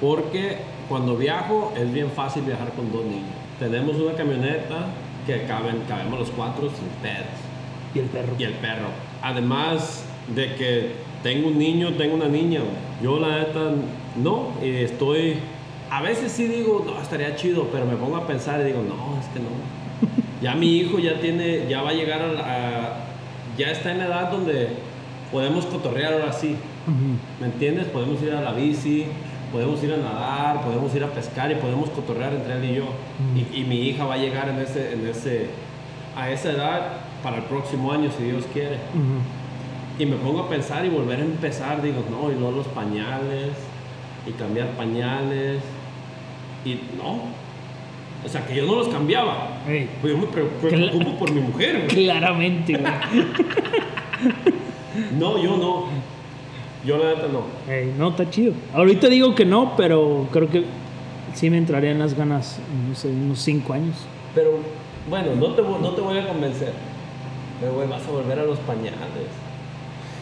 Porque cuando viajo es bien fácil viajar con dos niños. Tenemos una camioneta que caben, cabemos los cuatro sin pedos. Y el perro. Y el perro. Además de que tengo un niño, tengo una niña. güey. Yo la neta no, y estoy... A veces sí digo, no, estaría chido, pero me pongo a pensar y digo, no, es que no. Ya mi hijo ya tiene, ya va a llegar a, la- a- ya está en la edad donde podemos cotorrear ahora sí. ¿Me entiendes? Podemos ir a la bici, podemos ir a nadar, podemos ir a pescar y podemos cotorrear entre él y yo. Y, y mi hija va a llegar en ese, en ese, a esa edad para el próximo año, si Dios quiere. Y me pongo a pensar y volver a empezar, digo, no, y luego los pañales, y cambiar pañales, y no. O sea, que yo no los cambiaba. Ey, Pues yo me preocupo por mi mujer. güey. claramente, güey. No, yo no. Yo la neta no. No, está chido. Ahorita digo que no, pero creo que sí me entrarían las ganas, no sé, unos cinco años. Pero bueno, no te, no te voy a convencer. Pero güey, vas a volver a los pañales.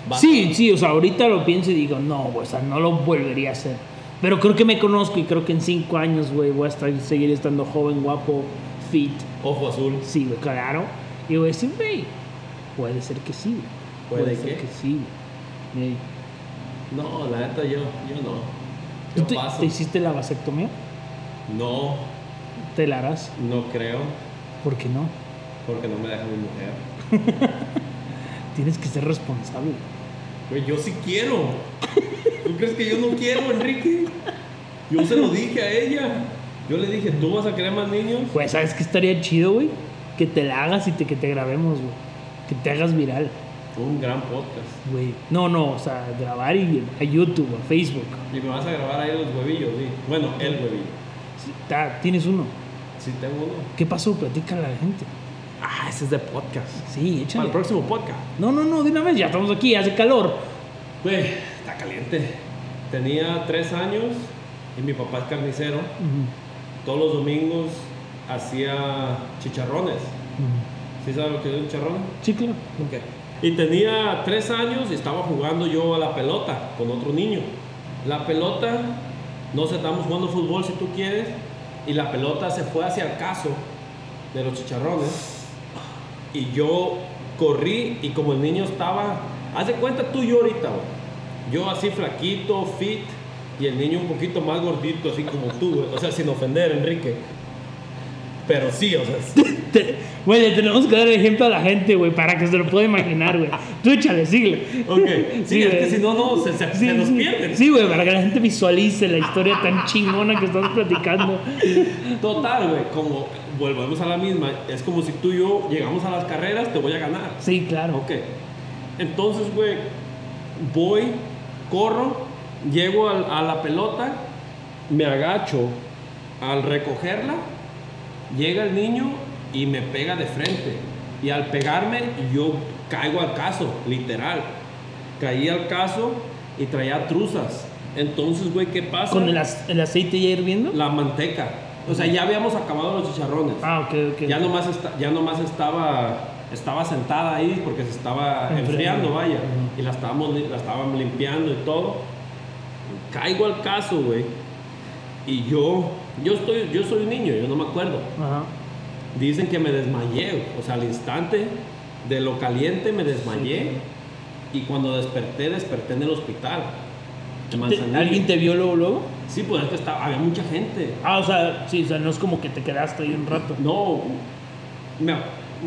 Vas Sí, a- sí, o sea, ahorita lo pienso y digo, no, güey, o sea, no lo volvería a hacer. Pero creo que me conozco y creo que en cinco años, güey, voy a estar, seguir estando joven, guapo, fit. Ojo azul. Sí, güey, claro. Y voy a decir, güey, puede ser que sí, güey. ¿Puede ser qué? que sí, güey. No, la neta yo, yo no. ¿Tú te, paso. te hiciste la vasectomía? No, ¿Te la harás? no creo. ¿Por qué no? Porque no me deja mi mujer. Tienes que ser responsable. Güey, yo sí quiero. ¿Tú crees que yo no quiero, Enrique? Yo se lo dije a ella. Yo le dije, ¿tú vas a querer más niños? Pues, ¿sabes qué estaría chido, güey? Que te la hagas y te, que te grabemos, güey. Que te hagas viral, Un gran podcast. güey. No, no, o sea, grabar y a YouTube, a Facebook. Y me vas a grabar ahí los huevillos, sí. Bueno, el huevillo. Sí, ta- Tienes uno. Sí, tengo uno. ¿Qué pasó? Platícale a la gente. Ah, ese es de podcast. Sí, Para échale. el próximo podcast. No, no, no, de una vez, ya estamos aquí, hace calor. Güey, está caliente. Tenía tres años y mi papá es carnicero. Ujú, Todos los domingos hacía chicharrones. ujú. ¿Sí sabes lo que es un chicharrón? Sí, claro. Ok. Y tenía tres años y estaba jugando yo a la pelota con otro niño. La pelota, no sé, estábamos jugando fútbol si tú quieres, y la pelota se fue hacia el caso de los chicharrones. Y yo corrí y como el niño estaba, haz de cuenta tú y yo ahorita. Yo así flaquito, fit, y el niño un poquito más gordito, así como tú. O sea, sin ofender, Enrique. Pero sí, o sea, Te- Güey, le tenemos que dar ejemplo a la gente, güey, para que se lo pueda imaginar, güey. Tú échale, sigue. Ok, sí, Sí, es güey. que si no, no, se, se, Sí, se nos pierden. Sí, güey, para que la gente visualice la historia tan chingona que estamos platicando. Total, güey, como volvemos a la misma, es como si tú y yo llegamos a las carreras, te voy a ganar. Sí, claro. Ok. Entonces, güey, voy, corro, llego al- a la pelota, me agacho al recogerla, llega el niño y me pega de frente. Y al pegarme, yo caigo al caso, literal. Caí al caso y traía truzas. Entonces, güey, ¿qué pasa? ¿Con el, el aceite ya hirviendo? La manteca. O sea, ya habíamos acabado los chicharrones. Ah, ok, ok. Ya nomás, esta- ya nomás estaba, estaba sentada ahí porque se estaba Enfriando. enfriando, vaya. Ujú. Y la estábamos, la estaban limpiando y todo. Caigo al caso, güey. Y yo, yo, estoy, yo soy un niño, yo no me acuerdo. Ajá. Dicen que me desmayé, o sea, al instante de lo caliente me desmayé. Y cuando desperté, desperté en el hospital. de ¿Te- Manzanillo. ¿Alguien te vio luego, luego? Sí, pues es que estaba, había mucha gente. Ah, o sea, sí, o sea, no es como que te quedaste ahí un rato. No, me-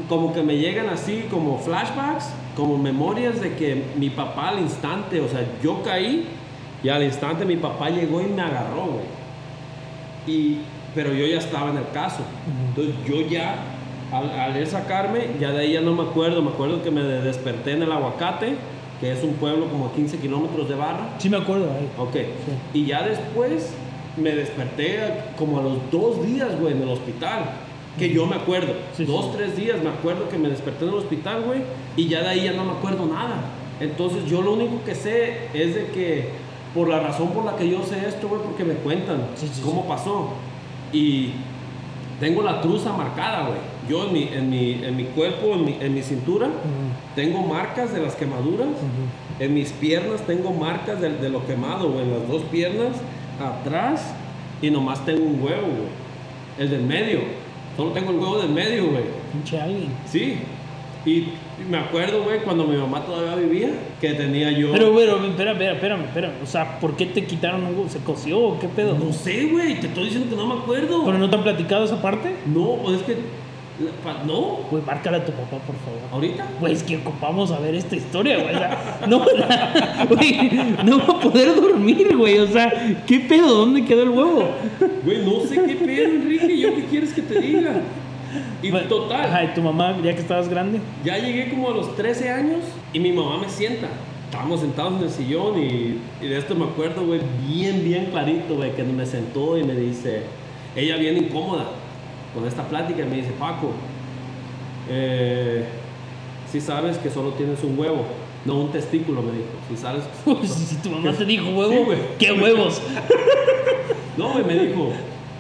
como que me llegan así como flashbacks, como memorias de que mi papá al instante, o sea, yo caí y al instante mi papá llegó y me agarró, güey. Y, pero yo ya estaba en el caso. Entonces yo ya, al, al él sacarme, ya de ahí ya no me acuerdo. Me acuerdo que me desperté en el Aguacate, que es un pueblo como a 15 kilómetros de Barra. Sí me acuerdo, ahí. Ok. Y ya después me desperté como a los dos días, güey, en el hospital. Que yo me acuerdo. Sí, dos, sí. tres días me acuerdo que me desperté en el hospital, güey. Y ya de ahí ya no me acuerdo nada. Entonces yo lo único que sé es de que por la razón por la que yo sé esto, güey, porque me cuentan Sí, sí, cómo pasó. Y tengo la truza marcada, güey. Yo en mi, en mi, en mi cuerpo, en mi, en mi cintura, tengo marcas de las quemaduras. En mis piernas tengo marcas de, de lo quemado, güey. En las dos piernas, atrás, y nomás tengo un huevo, güey. El del medio. Solo tengo el huevo del medio, güey. Pinche alguien. Sí. Y me acuerdo, güey, cuando mi mamá todavía vivía, que tenía yo. Pero, pero, espera, espera, espérame, espérame. O sea, ¿por qué te quitaron un huevo? ¿Se coció o qué pedo? No sé, güey. Te estoy diciendo que no me acuerdo. ¿Pero no te han platicado esa parte? No, pues es que. No. Güey, márcale a tu papá, por favor. ¿Ahorita? Güey, es que ocupamos a ver esta historia, güey. O sea, no, güey, no va a poder dormir, güey. O sea, ¿qué pedo? ¿Dónde quedó el huevo? Güey, no sé qué pedo, Enrique. ¿Yo qué quieres que te diga? Y Bueno, total. Ajá, ¿y tu mamá, ya que estabas grande? Ya llegué como a los 13 años y mi mamá me sienta. Estábamos sentados en el sillón y, y de esto me acuerdo, güey, bien, bien clarito, güey, que me sentó y me dice, ella bien incómoda con esta plática, y me dice, Paco, eh, si sabes que solo tienes un huevo, no un testículo, me dijo. Si sabes Uy, si tu mamá te dijo huevo, Sí, güey. ¿qué huevos? No, güey, me dijo,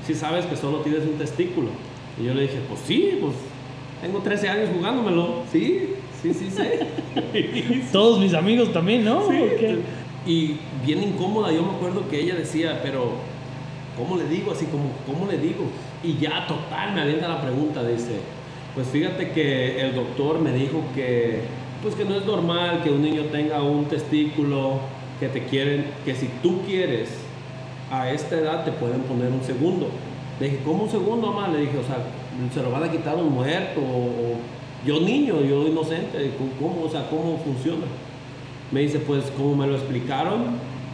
si sabes que solo tienes un testículo. Y yo le dije, pues sí, pues tengo 13 años jugándomelo. Sí, sí, sí, sí. Todos mis amigos también, ¿no? Sí. Y bien incómoda, yo me acuerdo que ella decía, pero ¿cómo le digo? Así como, ¿cómo le digo? Y ya total me avienta la pregunta, dice, pues fíjate que el doctor me dijo que, pues que no es normal que un niño tenga un testículo, que te quieren, que si tú quieres, a esta edad te pueden poner un segundo. Le dije, ¿cómo un segundo, mamá? Le dije, o sea, se lo van a quitar un muerto, o, yo niño, yo inocente, ¿cómo, o sea, cómo funciona? Me dice, pues como me lo explicaron,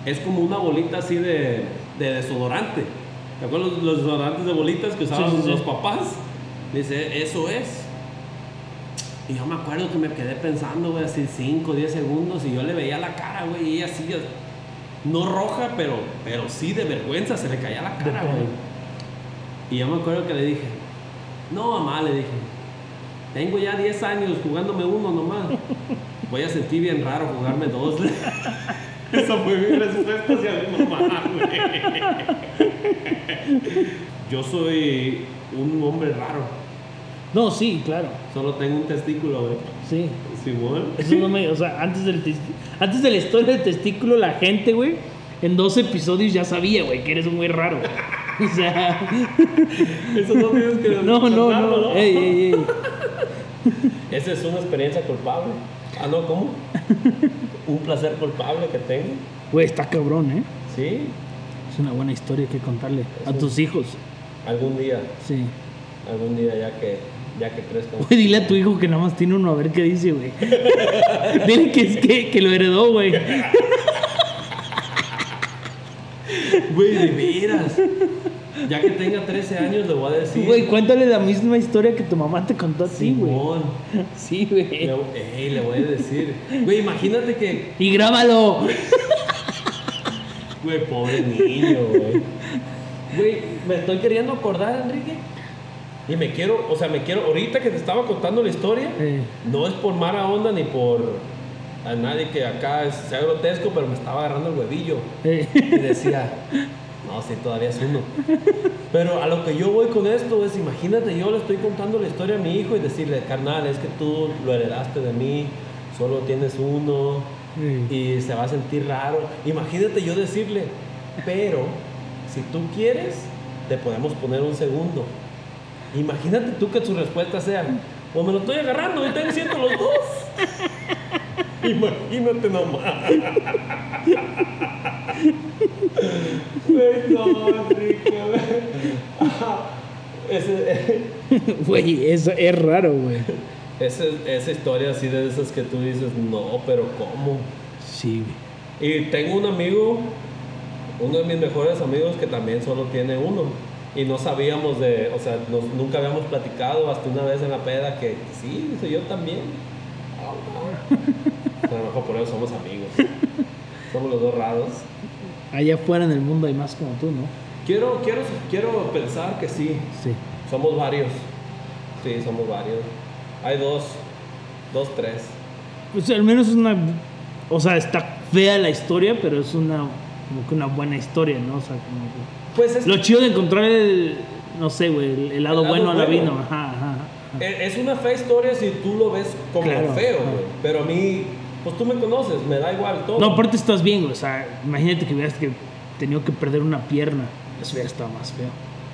es como una bolita así de, de desodorante. ¿Te acuerdas los, los desodorantes de bolitas que usaban Sí, sí, sí. los papás? Me dice, eso es. Y yo me acuerdo que me quedé pensando, güey, así 5, 10 segundos y yo le veía la cara, güey, y ella así, no roja, pero, pero sí de vergüenza, se le caía la cara, güey. Y yo me acuerdo que le dije, no, mamá, le dije, tengo ya 10 años jugándome uno nomás. Voy a sentir bien raro jugarme dos. Esa fue mi respuesta hacia mi mamá, güey. Yo soy un hombre raro. No, sí, claro. Solo tengo un testículo, güey. Sí. Simón. Eso no me, o sea, antes del tes- antes de la historia del testículo, la gente, güey, en dos episodios ya sabía, güey, que eres un güey raro. O sea, Eso no tienes que no, no, contarlo, no. Ey, ey, ey. Esa es una experiencia culpable. Ah, no, ¿cómo? un placer culpable que tengo. Güey, está cabrón, ¿eh? Sí, Es una buena historia que contarle a tus hijos. algún día, Sí. algún día ya que ya que crezca. Güey, dile a tu hijo que nada más tiene uno a ver qué dice, güey. dile que es que, que lo heredó, güey. Güey, de veras. Ya que tenga 13 años le voy a decir. Güey, cuéntale la misma historia que tu mamá te contó a ti, güey. Sí, güey. Le, ey, le voy a decir. Güey, imagínate que. Y grábalo. Güey, pobre niño, güey. Güey, me estoy queriendo acordar, Enrique. Y me quiero, o sea, me quiero, ahorita que te estaba contando la historia, Eh. no es por mala onda ni por a nadie que acá sea grotesco, pero me estaba agarrando el huevillo. Y decía, no, sí, todavía es uno. Pero a lo que yo voy con esto es, imagínate, yo le estoy contando la historia a mi hijo y decirle, carnal, es que tú lo heredaste de mí, solo tienes uno y se va a sentir raro. Imagínate yo decirle, pero si tú quieres, te podemos poner un segundo. Imagínate tú que su respuesta sea, o me lo estoy agarrando y están siendo los dos. Imagínate nomás. Güey, no, Enrique, güey. Ese- Güey, eso es raro, güey. ese- esa historia así de esas que tú dices, no, pero ¿cómo? Sí, güey. Y tengo un amigo, uno de mis mejores amigos que también solo tiene uno. Y no sabíamos de, o sea, nos- nunca habíamos platicado hasta una vez en la peda que sí, dice yo también. A lo mejor por eso somos amigos. Somos los dos raros. Allá afuera en el mundo hay más como tú, ¿no? Quiero, quiero, quiero pensar que sí. Sí. Somos varios. Sí, somos varios. Hay dos, dos, tres. Pues al menos es una. O sea, está fea la historia, pero es una. Como que una buena historia, ¿no? O sea, como que. Pues es, Lo chido de encontrar el. No sé, güey, el, el lado El lado bueno a la bueno. vino. Ajá, ajá. ajá. e- es una fea historia si tú lo ves como Claro. feo, güey. Pero a mí, pues tú me conoces, me da igual todo. No, aparte estás bien, güey. O sea, imagínate que hubieras que tenido que perder una pierna. Eso hubiera estado más feo.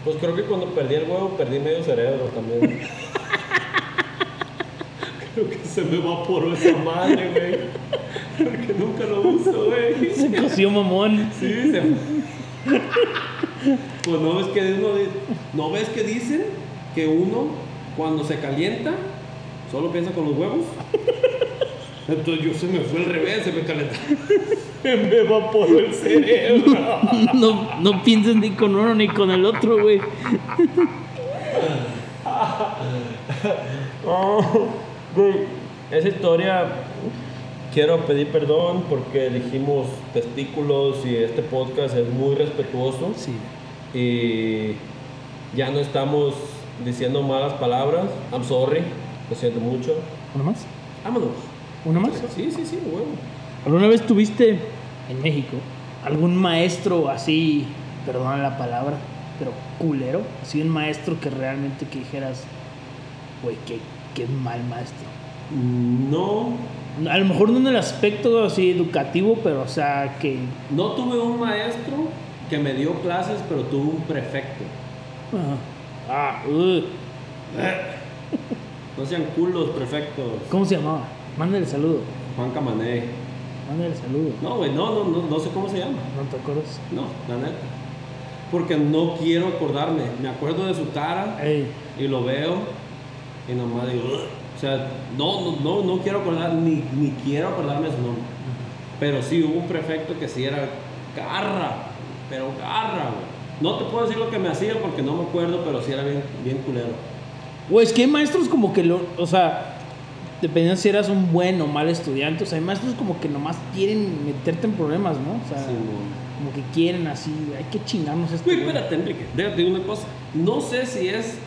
Pues creo que cuando perdí el huevo, perdí medio cerebro también. creo que se me evaporó esa madre, güey. Porque nunca lo uso, güey. Se coció mamón. Sí, se... Pues no ves que uno di- no ves que dicen que uno cuando se calienta solo piensa con los huevos. Entonces yo se me fue al revés, se me calentó. me evaporó el cerebro. No, no pienses ni con uno ni con el otro, güey. Güey, esa historia quiero pedir perdón porque dijimos testículos y este podcast es muy respetuoso Sí. y ya no estamos diciendo malas palabras. I'm sorry, lo siento mucho. ¿Una más? Vámonos. ¿Una más? Sí, sí, sí, huevo. ¿Alguna vez tuviste en México algún maestro así, perdón la palabra, pero culero? Así un maestro que realmente que dijeras, güey, qué, qué mal maestro. No, A lo mejor no en el aspecto así educativo, pero o sea, que... no tuve un maestro que me dio clases, pero tuve un prefecto. Ah, uh, No sean culos prefectos. ¿Cómo se llamaba? Mándale saludo. Juan Camané. Mándale saludo. No, güey, no, no, no, no sé cómo se llama. ¿No te acuerdas? No, la neta. Porque no quiero acordarme. Me acuerdo de su cara Ey, y lo veo y nomás digo, "Ugh". o sea, no, no, no, no quiero acordar, ni, ni quiero acordarme de su nombre. Pero sí hubo un prefecto que sí era garra, pero garra, güey. No te puedo decir lo que me hacía porque no me acuerdo, pero sí era bien, bien culero. Güey, es que hay maestros como que lo, o sea, dependiendo si eras un buen o mal estudiante, o sea, hay maestros como que nomás quieren meterte en problemas, ¿no? O sea, Sí, como que quieren así, hay que chingarnos esto. Güey, espérate, Enrique, déjate una cosa. No sé si es,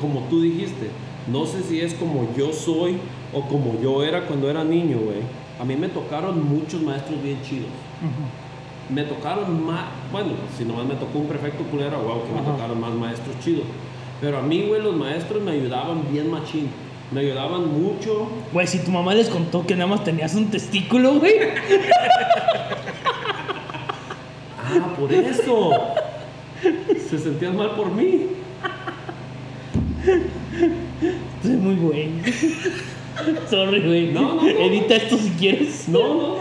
como tú dijiste, no sé si es como yo soy o como yo era cuando era niño, güey. A mí me tocaron muchos maestros bien chidos. Me tocaron más, bueno, si nomás me tocó un prefecto culero, wow, que me Ajá. tocaron más maestros chidos. Pero a mí, güey, los maestros me ayudaban bien machín. Me ayudaban mucho. Güey, si tu mamá les contó que nada más tenías un testículo, güey. Ah, por eso. Se sentían mal por mí. Soy muy güey. Sorry, güey. No, no, no. Edita esto si quieres. No, no.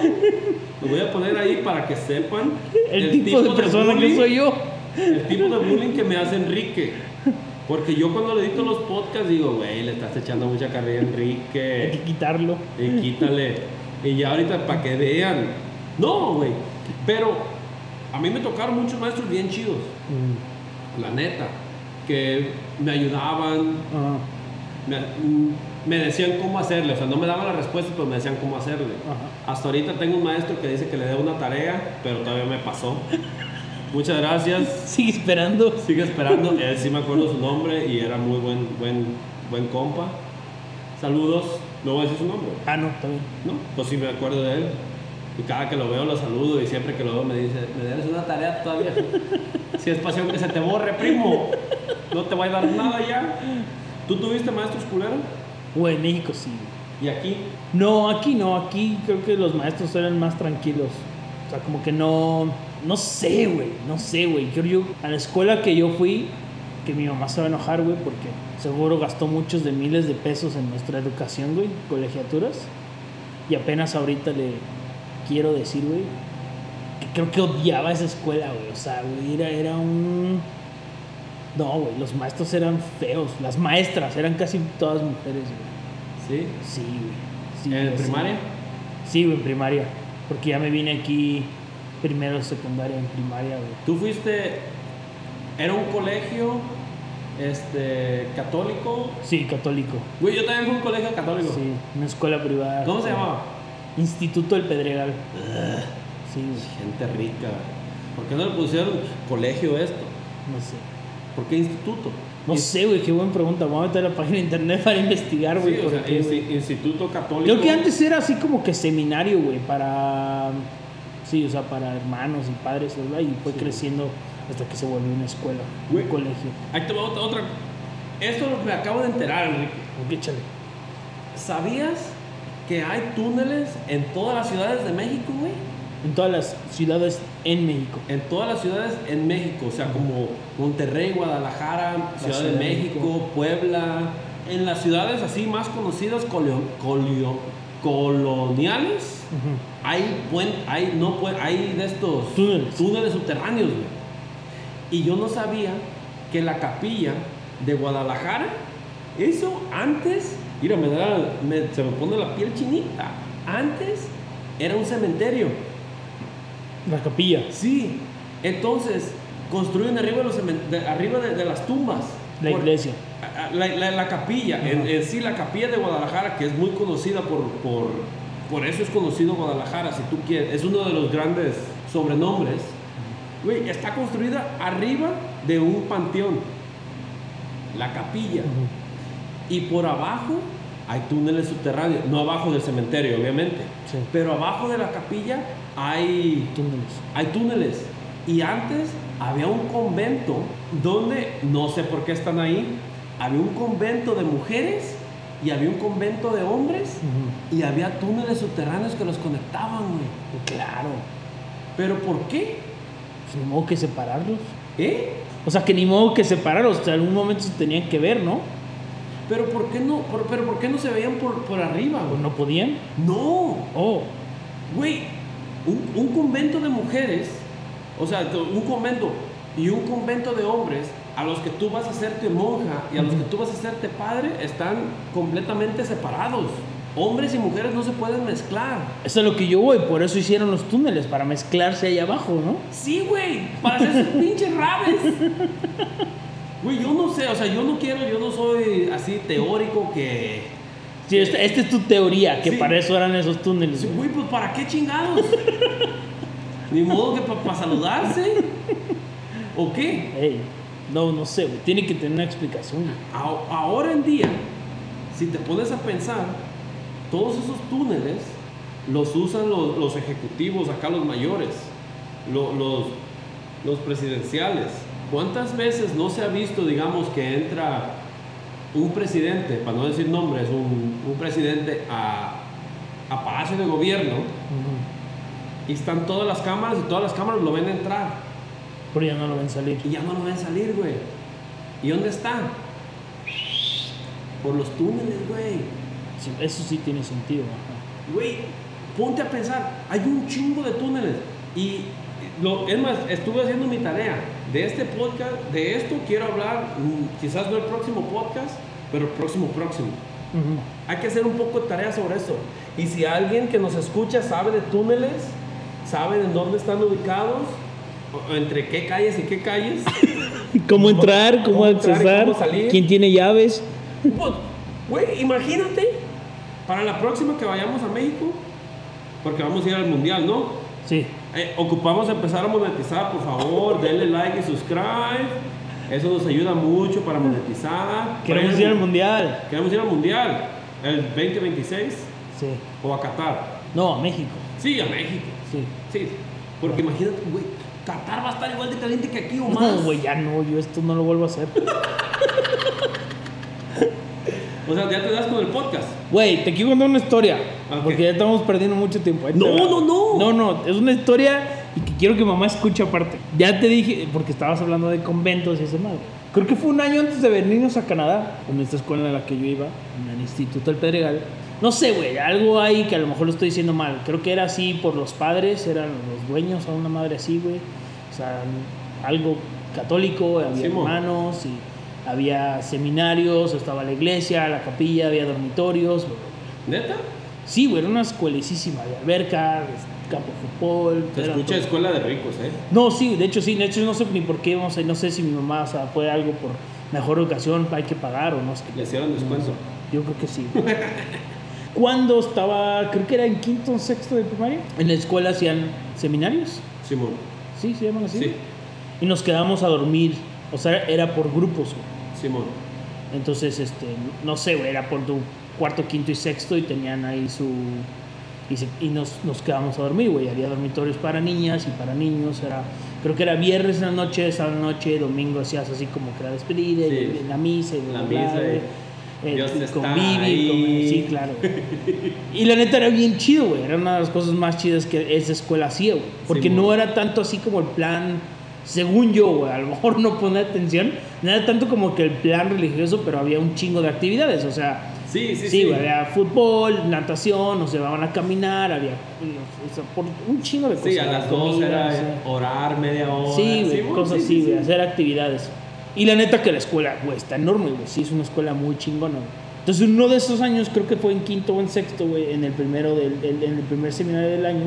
Lo voy a poner ahí para que sepan El, tipo, de persona que bullying- soy yo. El tipo de bullying que me hace Enrique. Porque yo cuando le edito los podcasts digo, güey, le estás echando mucha carrera a Hay que Enrique. quitarlo. Y quítale. Y ya ahorita para que vean. No, güey. Pero a mí me tocaron muchos maestros bien chidos. Mm. La neta. Que me ayudaban, me, me decían cómo hacerle. O sea, no me daban la respuesta, pero me decían cómo hacerle. Hasta ahorita tengo un maestro que dice que le dé una tarea, pero todavía me pasó. Muchas gracias. Sigue esperando. Sigue esperando. Él sí me acuerdo su nombre y era muy buen, buen, buen compa. Saludos. No voy a decir su nombre. Ah, no, está bien. No, pues sí me acuerdo de él. Y cada que lo veo lo saludo y siempre que lo veo me dice, me debes una tarea todavía. si es pasión que se te borre, primo. No te voy a dar nada ya. ¿Tú tuviste maestros culeros? O en México sí. ¿Y aquí? No, aquí no. Aquí creo que los maestros eran más tranquilos. O sea, como que no. No sé, güey. No sé, güey. Yo, yo, a la escuela que yo fui, que mi mamá se va a enojar, güey, porque seguro gastó muchos de miles de pesos en nuestra educación, güey, colegiaturas. Y apenas ahorita le quiero decir, güey, que creo que odiaba esa escuela, güey. O sea, güey, era, era un. No, güey, los maestros eran feos. Las maestras eran casi todas mujeres, güey. ¿Sí? Sí, güey. Sí, ¿En primaria? Sí, güey, en primaria. Porque ya me vine aquí primero, secundaria, en primaria, güey. ¿Tú fuiste... Era un colegio este, católico? Sí, católico. Güey, yo también fui a un colegio católico. Sí, una escuela privada. ¿Cómo se llamaba? Instituto del Pedregal. Sí, güey, Gente rica. ¿Por qué no le pusieron colegio esto? no sé. ¿Por qué instituto? No sé, güey, qué buena pregunta. Vamos a meter a la página de internet para investigar, güey. Sí, o por sea, qué, instituto católico. Creo que antes era así como que seminario, güey, para. Sí, o sea, para hermanos y padres, ¿verdad? Y fue Sí. creciendo hasta que se volvió una escuela, Güey. un colegio. Ahí te va otra, otra. Esto me acabo de enterar, Enrique. Échale. ¿Sabías que hay túneles en todas las ciudades de México, güey? En todas las ciudades en México. En todas las ciudades en México, o sea, como Monterrey, Guadalajara, Ciudad, Ciudad de México, México. Puebla, en las ciudades así más conocidas colio- colio- coloniales, Ujú. Hay puen- hay no hay de estos Túneles. túneles subterráneos, güey. Y yo no sabía que la capilla de Guadalajara, eso antes, mira, me da, me- se me pone la piel chinita. Antes era un cementerio. La capilla, Sí, entonces construyen arriba de, los cemen- de- arriba de, de las tumbas. la Por- iglesia. La, la- la capilla, en, sí la capilla de Guadalajara, que es muy conocida por, por, por eso es conocido Guadalajara, si tú quieres, es uno de los grandes sobrenombres. Güey, está construida arriba de un panteón, la capilla, y por abajo hay túneles subterráneos, no abajo del cementerio, obviamente, Sí. pero abajo de la capilla hay Túneles. hay túneles. Y antes había un convento donde, no sé por qué están ahí, había un convento de mujeres y había un convento de hombres y había túneles subterráneos que los conectaban, güey. Claro. ¿Pero por qué? Pues ni modo que separarlos. ¿Eh? O sea, que ni modo que separarlos. O sea, en algún momento se tenían que ver, ¿no? ¿Pero por qué no, por, pero por qué no se veían por, por arriba, Pues güey? no podían. No, Oh, güey, un, un convento de mujeres, o sea, un convento y un convento de hombres, a los que tú vas a hacerte monja y a los que tú vas a hacerte padre, están completamente separados. Hombres y mujeres no se pueden mezclar. eso es lo que yo voy. Por eso hicieron los túneles, para mezclarse ahí abajo, ¿no? Sí, güey, para hacer sus pinches rabes. Güey, yo no sé, o sea, yo no quiero, yo no soy así teórico que... Sí, esta, esta es tu teoría, que Sí. para eso eran esos túneles. Güey. Pues ¿para qué chingados? Ni modo que para saludarse. ¿O qué? Ey, no, no sé, güey. Tiene que tener una explicación. A- ahora en día, si te pones a pensar, todos esos túneles los usan los, los ejecutivos, acá los mayores, lo- los, los presidenciales. ¿Cuántas veces no se ha visto, digamos, que entra un presidente, para no decir nombres, un, un presidente a, a Palacio de Gobierno y están todas las cámaras y todas las cámaras lo ven entrar Pero ya no lo ven salir. y ya no lo ven salir, güey? ¿Y dónde está? Por los túneles, güey. Sí, eso sí tiene sentido. ajá. Güey, ponte a pensar, hay un chingo de túneles y lo, es más, estuve haciendo mi tarea. De este podcast, de esto quiero hablar, mm, quizás no el próximo podcast, pero el próximo próximo. Hay que hacer un poco de tarea sobre eso. Y si alguien que nos escucha sabe de túneles, sabe de dónde están ubicados, entre qué calles y qué calles, ¿Cómo entrar? ¿Cómo, ¿Cómo accesar? cómo salir? ¿Quién tiene llaves? Pues, Güey, imagínate, para la próxima que vayamos a México, porque vamos a ir al mundial, ¿no? Sí. Eh, ocupamos empezar a monetizar, por favor, denle like y subscribe. Eso nos ayuda mucho para monetizar. Queremos ir al mundial. Queremos ir al mundial, el 2026 Sí. o a Qatar. No, a México. Sí, a México. Sí. Sí, porque imagínate, güey, Qatar va a estar igual de caliente que aquí o más. No, güey, ya no, yo esto no lo vuelvo a hacer. O sea, ya te das con el podcast. Güey, te quiero contar una historia. Ok. Porque ya estamos perdiendo mucho tiempo. Ahí No, va. no, no. No, no, es una historia y que quiero que mamá escuche aparte. Ya te dije, porque estabas hablando de conventos y esa madre. Creo que fue un año antes de venirnos a Canadá, en esta escuela en la que yo iba, en el Instituto del Pedregal. No sé, güey, algo ahí que a lo mejor lo estoy diciendo mal. Creo que era así por los padres, eran los dueños a una madre así, güey. O sea, algo católico, había hermanos y había seminarios, estaba la iglesia, la capilla, había dormitorios. ¿Neta? Sí, güey, era una escuelicísima de alberca, de campo de fútbol. Se escucha todo. escuela de ricos, ¿eh? No, sí, de hecho sí, de hecho no sé ni por qué, no sé, no sé si mi mamá, o sea, fue algo por mejor educación, hay que pagar o no sé. Le hicieron descuento. Yo creo que sí. Cuando estaba, creo que era en quinto o sexto de primaria, en la escuela hacían seminarios, Simón. sí, se llaman así. Sí, Y nos quedamos a dormir, o sea, era por grupos. Simón. Entonces, este, no sé, güey, era por tu cuarto, quinto y sexto y tenían ahí su... Y, se- y nos, nos quedamos a dormir, güey. Había dormitorios para niñas y para niños. Era, creo que era viernes en la noche, sábado en la noche, domingo hacías así como que la despedida, Sí. y la misa y La bla, bla, misa, güey. eh. Eh, Dios está sí, claro. güey. Y la neta era bien chido, güey. Era una de las cosas más chidas que esa escuela hacía, güey. Porque Simón. no era tanto así como el plan, según yo, güey. A lo mejor no poner atención. No era tanto como que el plan religioso, pero había un chingo de actividades. O sea, Sí, sí, sí, sí. güey. Había fútbol, natación, nos llevaban a caminar, había o sea, por un chingo de cosas. Sí, a las dos era o sea. orar media hora. Sí, güey, cosas sí, así, sí, güey, sí. hacer actividades. Y la neta que la escuela, güey, está enorme, güey. Sí, es una escuela muy chingona, güey. Entonces, uno de esos años, creo que fue en quinto o en sexto, güey, en el primero del, el- en el primer seminario del año,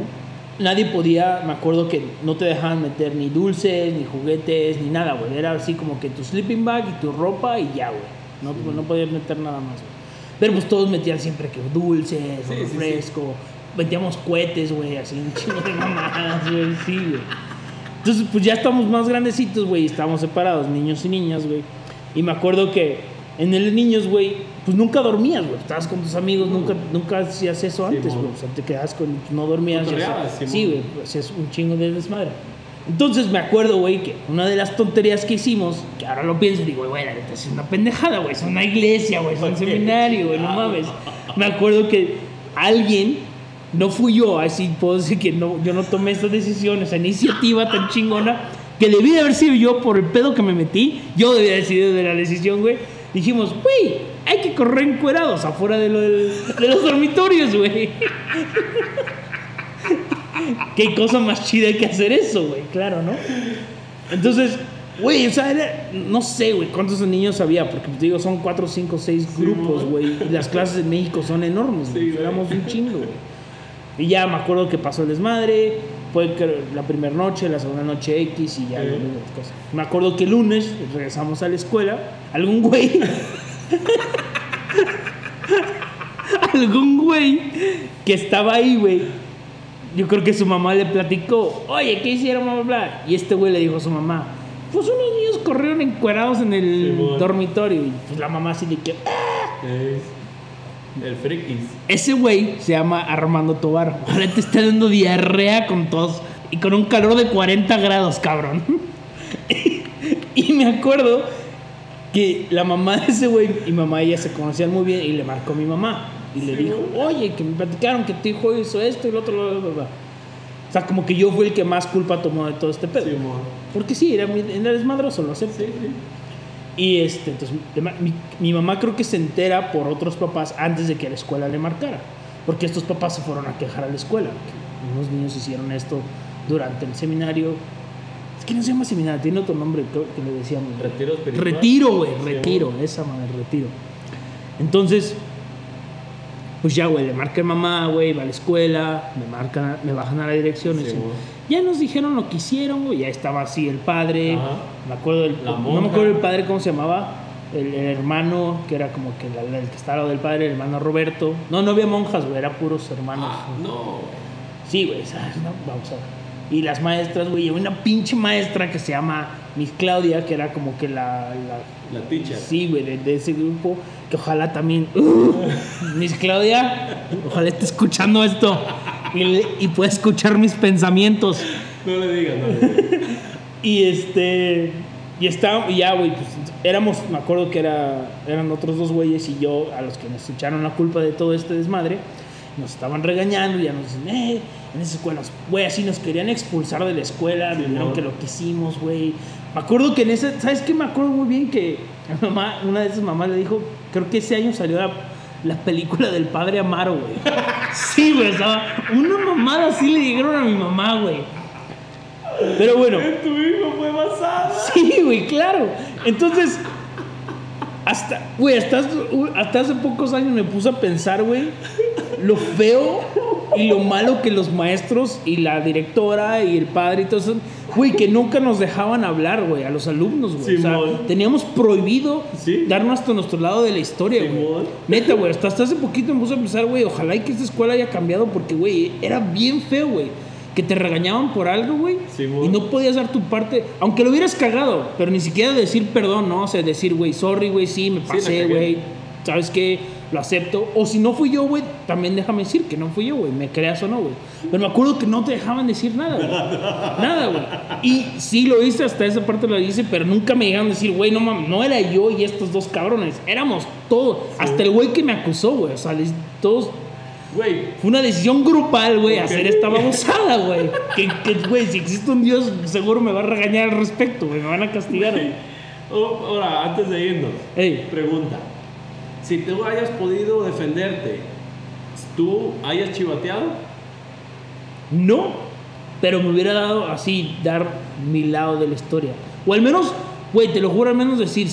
nadie podía, me acuerdo que no te dejaban meter ni dulces, ni juguetes, ni nada, güey. Era así como que tu sleeping bag y tu ropa y ya, güey. No, no podías meter nada más, güey. Pero pues todos metían siempre que dulces, Sí, sí, sí. refresco. Metíamos cohetes, güey, así un chingo de mamadas, güey, sí, güey. Entonces, pues ya estamos más grandecitos, güey, y estábamos separados, niños y niñas, güey. Y me acuerdo que en el niños, güey, pues nunca dormías, güey. Estabas con tus amigos, nunca, nunca hacías eso antes, güey. O sea, te quedabas con, no dormías. hacías- Simón. sí, güey, hacías un chingo de desmadre. Entonces me acuerdo, güey, que una de las tonterías que hicimos, que ahora lo pienso digo, güey, la neta es una pendejada, güey, es una iglesia, güey, es un seminario, güey, no mames. Me acuerdo que alguien, no fui yo, así puedo decir que no, yo no tomé esta decisión, esa iniciativa tan chingona, que debí de haber sido yo por el pedo que me metí, yo debía haber sido de la decisión, güey. Dijimos, güey, hay que correr encuerados afuera de, lo del- de los dormitorios, güey. Qué cosa más chida hay que hacer eso, güey, claro, ¿no? Entonces, güey, o sea, era- no sé, güey, cuántos niños había, porque te digo, son cuatro, cinco, seis grupos, güey, y las clases en México son enormes, Sí, éramos un chingo, güey. Y ya me acuerdo que pasó el desmadre, fue la primera noche, la segunda noche X y ya Sí. cosas. Me acuerdo que el lunes regresamos a la escuela, algún güey, algún güey que estaba ahí, güey, yo creo que su mamá le platicó, oye, ¿qué hicieron? Bla, bla, bla. Y este güey le dijo a su mamá, pues unos niños corrieron encuerados en el dormitorio. Y pues la mamá así le que, "Ah". Es el frikis. Ese güey se llama Armando Tobar. Ojalá te esté dando diarrea con tos y con un calor de 40 grados, cabrón. y me acuerdo que la mamá de ese güey y mamá ella se conocían muy bien y le marcó a mi mamá y le dijo, oye, que me platicaron que tu hijo hizo esto y lo otro, bla, bla". O sea, como que yo fui el que más culpa tomó de todo este pedo. Porque sí, era, era desmadroso, lo acepto. Sí, sí. Y este, entonces, mi, mi mamá creo que se entera por otros papás antes de que la escuela le marcara. Porque estos papás se fueron a quejar a la escuela. Que unos niños hicieron esto durante el seminario. Es que no se llama seminario, tiene otro nombre creo que le decían. Retiro. Retiro, güey, retiro, esa madre, retiro. Entonces, pues ya, güey, le marqué a mamá, güey, va a la escuela, me marcan, me bajan a la dirección. y dicen. Ya nos dijeron lo que hicieron, güey, ya estaba así el padre, Ajá. me acuerdo del, no me acuerdo el padre cómo se llamaba, el, el hermano, que era como que la- el que estaba al lado del padre, el hermano Roberto. No, no había monjas, güey, era puros hermanos. Ah, no. Sí, güey, ¿sabes? No, vamos a ver. Y las maestras, güey, había una pinche maestra que se llama Miss Claudia, que era como que la. la- La teacher. sí, güey, de, de ese grupo, que ojalá también. Miss Claudia, ojalá esté escuchando esto y, y pueda escuchar mis pensamientos. No le digas, no le digas. Y este. Y estábamos, y ya, güey, pues éramos, me acuerdo que era, eran otros dos güeyes y yo a los que nos echaron la culpa de todo este desmadre. Nos estaban regañando y ya nos dicen, eh, en esa escuela, nos- güey, así nos querían expulsar de la escuela, Sí, que lo que hicimos, güey. Me acuerdo que en ese, ¿sabes qué? Me acuerdo muy bien que mamá, una de esas mamás le dijo, creo que ese año salió la, la película del padre Amaro, güey. Sí, güey, o sea, una mamada así le dijeron a mi mamá, güey. Pero bueno. Tu hijo fue basada. Sí, güey, claro. Entonces, hasta, güey, hasta, hace- hasta hace pocos años me puse a pensar, güey, lo feo y lo malo que los maestros y la directora y el padre y todo eso, güey, que nunca nos dejaban hablar, güey, a los alumnos, güey. o sea, teníamos prohibido Sí. darnos hasta nuestro lado de la historia, güey. Neta, güey, hasta, hasta hace poquito me puse a pensar, güey, ojalá y que esta escuela haya cambiado porque, güey, era bien feo, güey. Que te regañaban por algo, güey. Simón. y no podías dar tu parte, aunque lo hubieras cagado, pero ni siquiera decir perdón, ¿no? O sea, decir, güey, sorry, güey, sí, me pasé, güey. ¿Sabes qué? Lo acepto. O si no fui yo, güey, también déjame decir que no fui yo, güey. Me creas o no, güey. Pero me acuerdo que no te dejaban decir nada, güey. Nada, güey. Y sí lo hice, hasta esa parte lo hice, pero nunca me llegaron a decir, güey, no mames, no era yo y estos dos cabrones. Éramos todos. Hasta el güey que me acusó, güey. O sea, todos. Güey, Fue una decisión grupal, güey, Ok. hacer esta babosada, güey. Que, güey, si existe un Dios, seguro me va a regañar al respecto, güey. Me van a castigar, oh, ahora, antes de irnos, Ey, pregunta. Si tú hayas podido defenderte, ¿tú hayas chivateado? no, pero me hubiera dado así, dar mi lado de la historia. O al menos, güey, te lo juro, al menos decir,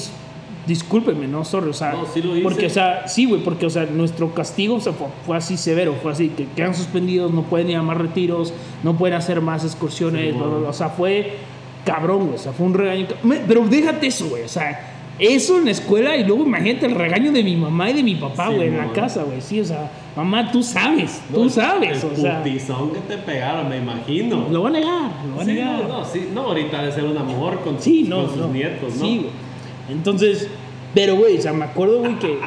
discúlpeme, no, sorry, o sea. No, sí lo hice. Porque, o sea, sí, güey, porque, o sea, nuestro castigo o sea, fue, fue así severo, fue así, que quedan suspendidos, no pueden ir a más retiros, no pueden hacer más excursiones, Sí, bla, bla, bueno. bla. o sea, fue cabrón, güey, o sea, fue un regaño. Pero déjate eso, güey, o sea. Eso en la escuela y luego imagínate el regaño de mi mamá y de mi papá, Sí, güey, en la casa, güey. Sí, o sea, mamá, tú sabes, tú sabes, el o sea. putizón que te pegaron, me imagino. Lo va a negar, lo va a Sí, negar. no, no, sí, no, ahorita de ser un amor con, Sí, no, con sus nietos, ¿no? Sí, güey. Entonces, pero güey, o sea, me acuerdo, güey, que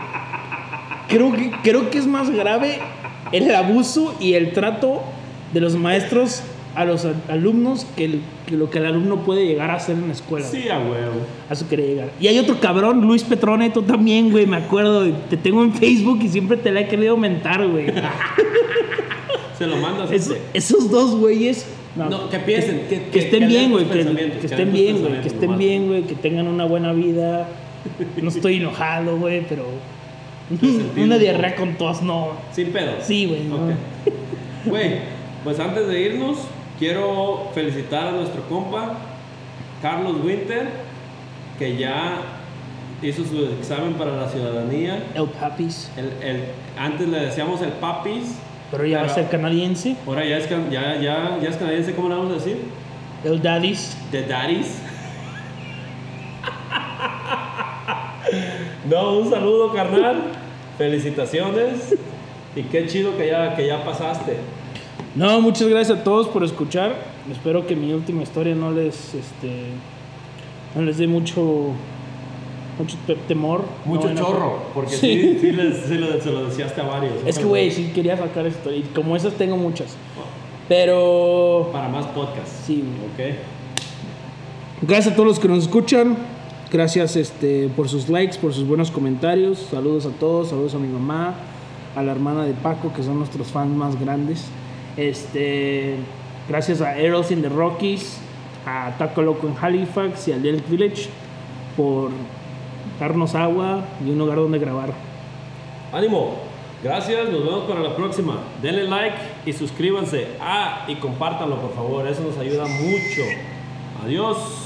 creo que creo que es más grave el abuso y el trato de los maestros a los al- alumnos que, el- que lo que el alumno puede llegar a hacer en la escuela. Sí, a huevo. A eso quería llegar. Y hay otro cabrón, Luis Petrone, tú también, güey, me acuerdo. Te tengo en Facebook y siempre te la he querido mentar, güey. Se lo mandas. Es- esos dos güeyes. No, que piensen, que- que, que- estén bien, güey. Que, que estén bien, güey. Que estén bien, güey. Que tengan una buena vida. No estoy enojado, güey, pero. Una un diarrea con tos, no. Sin pedo. Sí, güey, no. Güey, pues antes de irnos, quiero felicitar a nuestro compa, Carlos Winter, que ya hizo su examen para la ciudadanía. El Papis. El, el- antes le decíamos el Papis, Pero ya va a ser canadiense. ahora ya es, can- ya, ya, ya es canadiense, ¿cómo le vamos a decir? El Daddies. The Daddies. no, un saludo, carnal. Felicitaciones. Y qué chido que ya, que ya pasaste. No, muchas gracias a todos por escuchar. Espero que mi última historia no les, este, no les dé mucho, mucho te- temor. Mucho No, chorro, porque sí, Sí. sí, les- sí se lo decíaste a varios. Es que, güey, sí quería sacar esto. Y como esas tengo muchas. Pero. Para más podcasts. Sí. Ok. Gracias a todos los que nos escuchan. Gracias este, por sus likes, por sus buenos comentarios. Saludos a todos. Saludos a mi mamá, a la hermana de Paco, que son nuestros fans más grandes. Este, gracias a Eros in the Rockies, a Taco Loco en Halifax y a Lake Village por darnos agua y un lugar donde grabar. Ánimo. Gracias, nos vemos para la próxima. Denle like y suscríbanse. Ah, y compártanlo por favor, eso nos ayuda mucho. Adiós.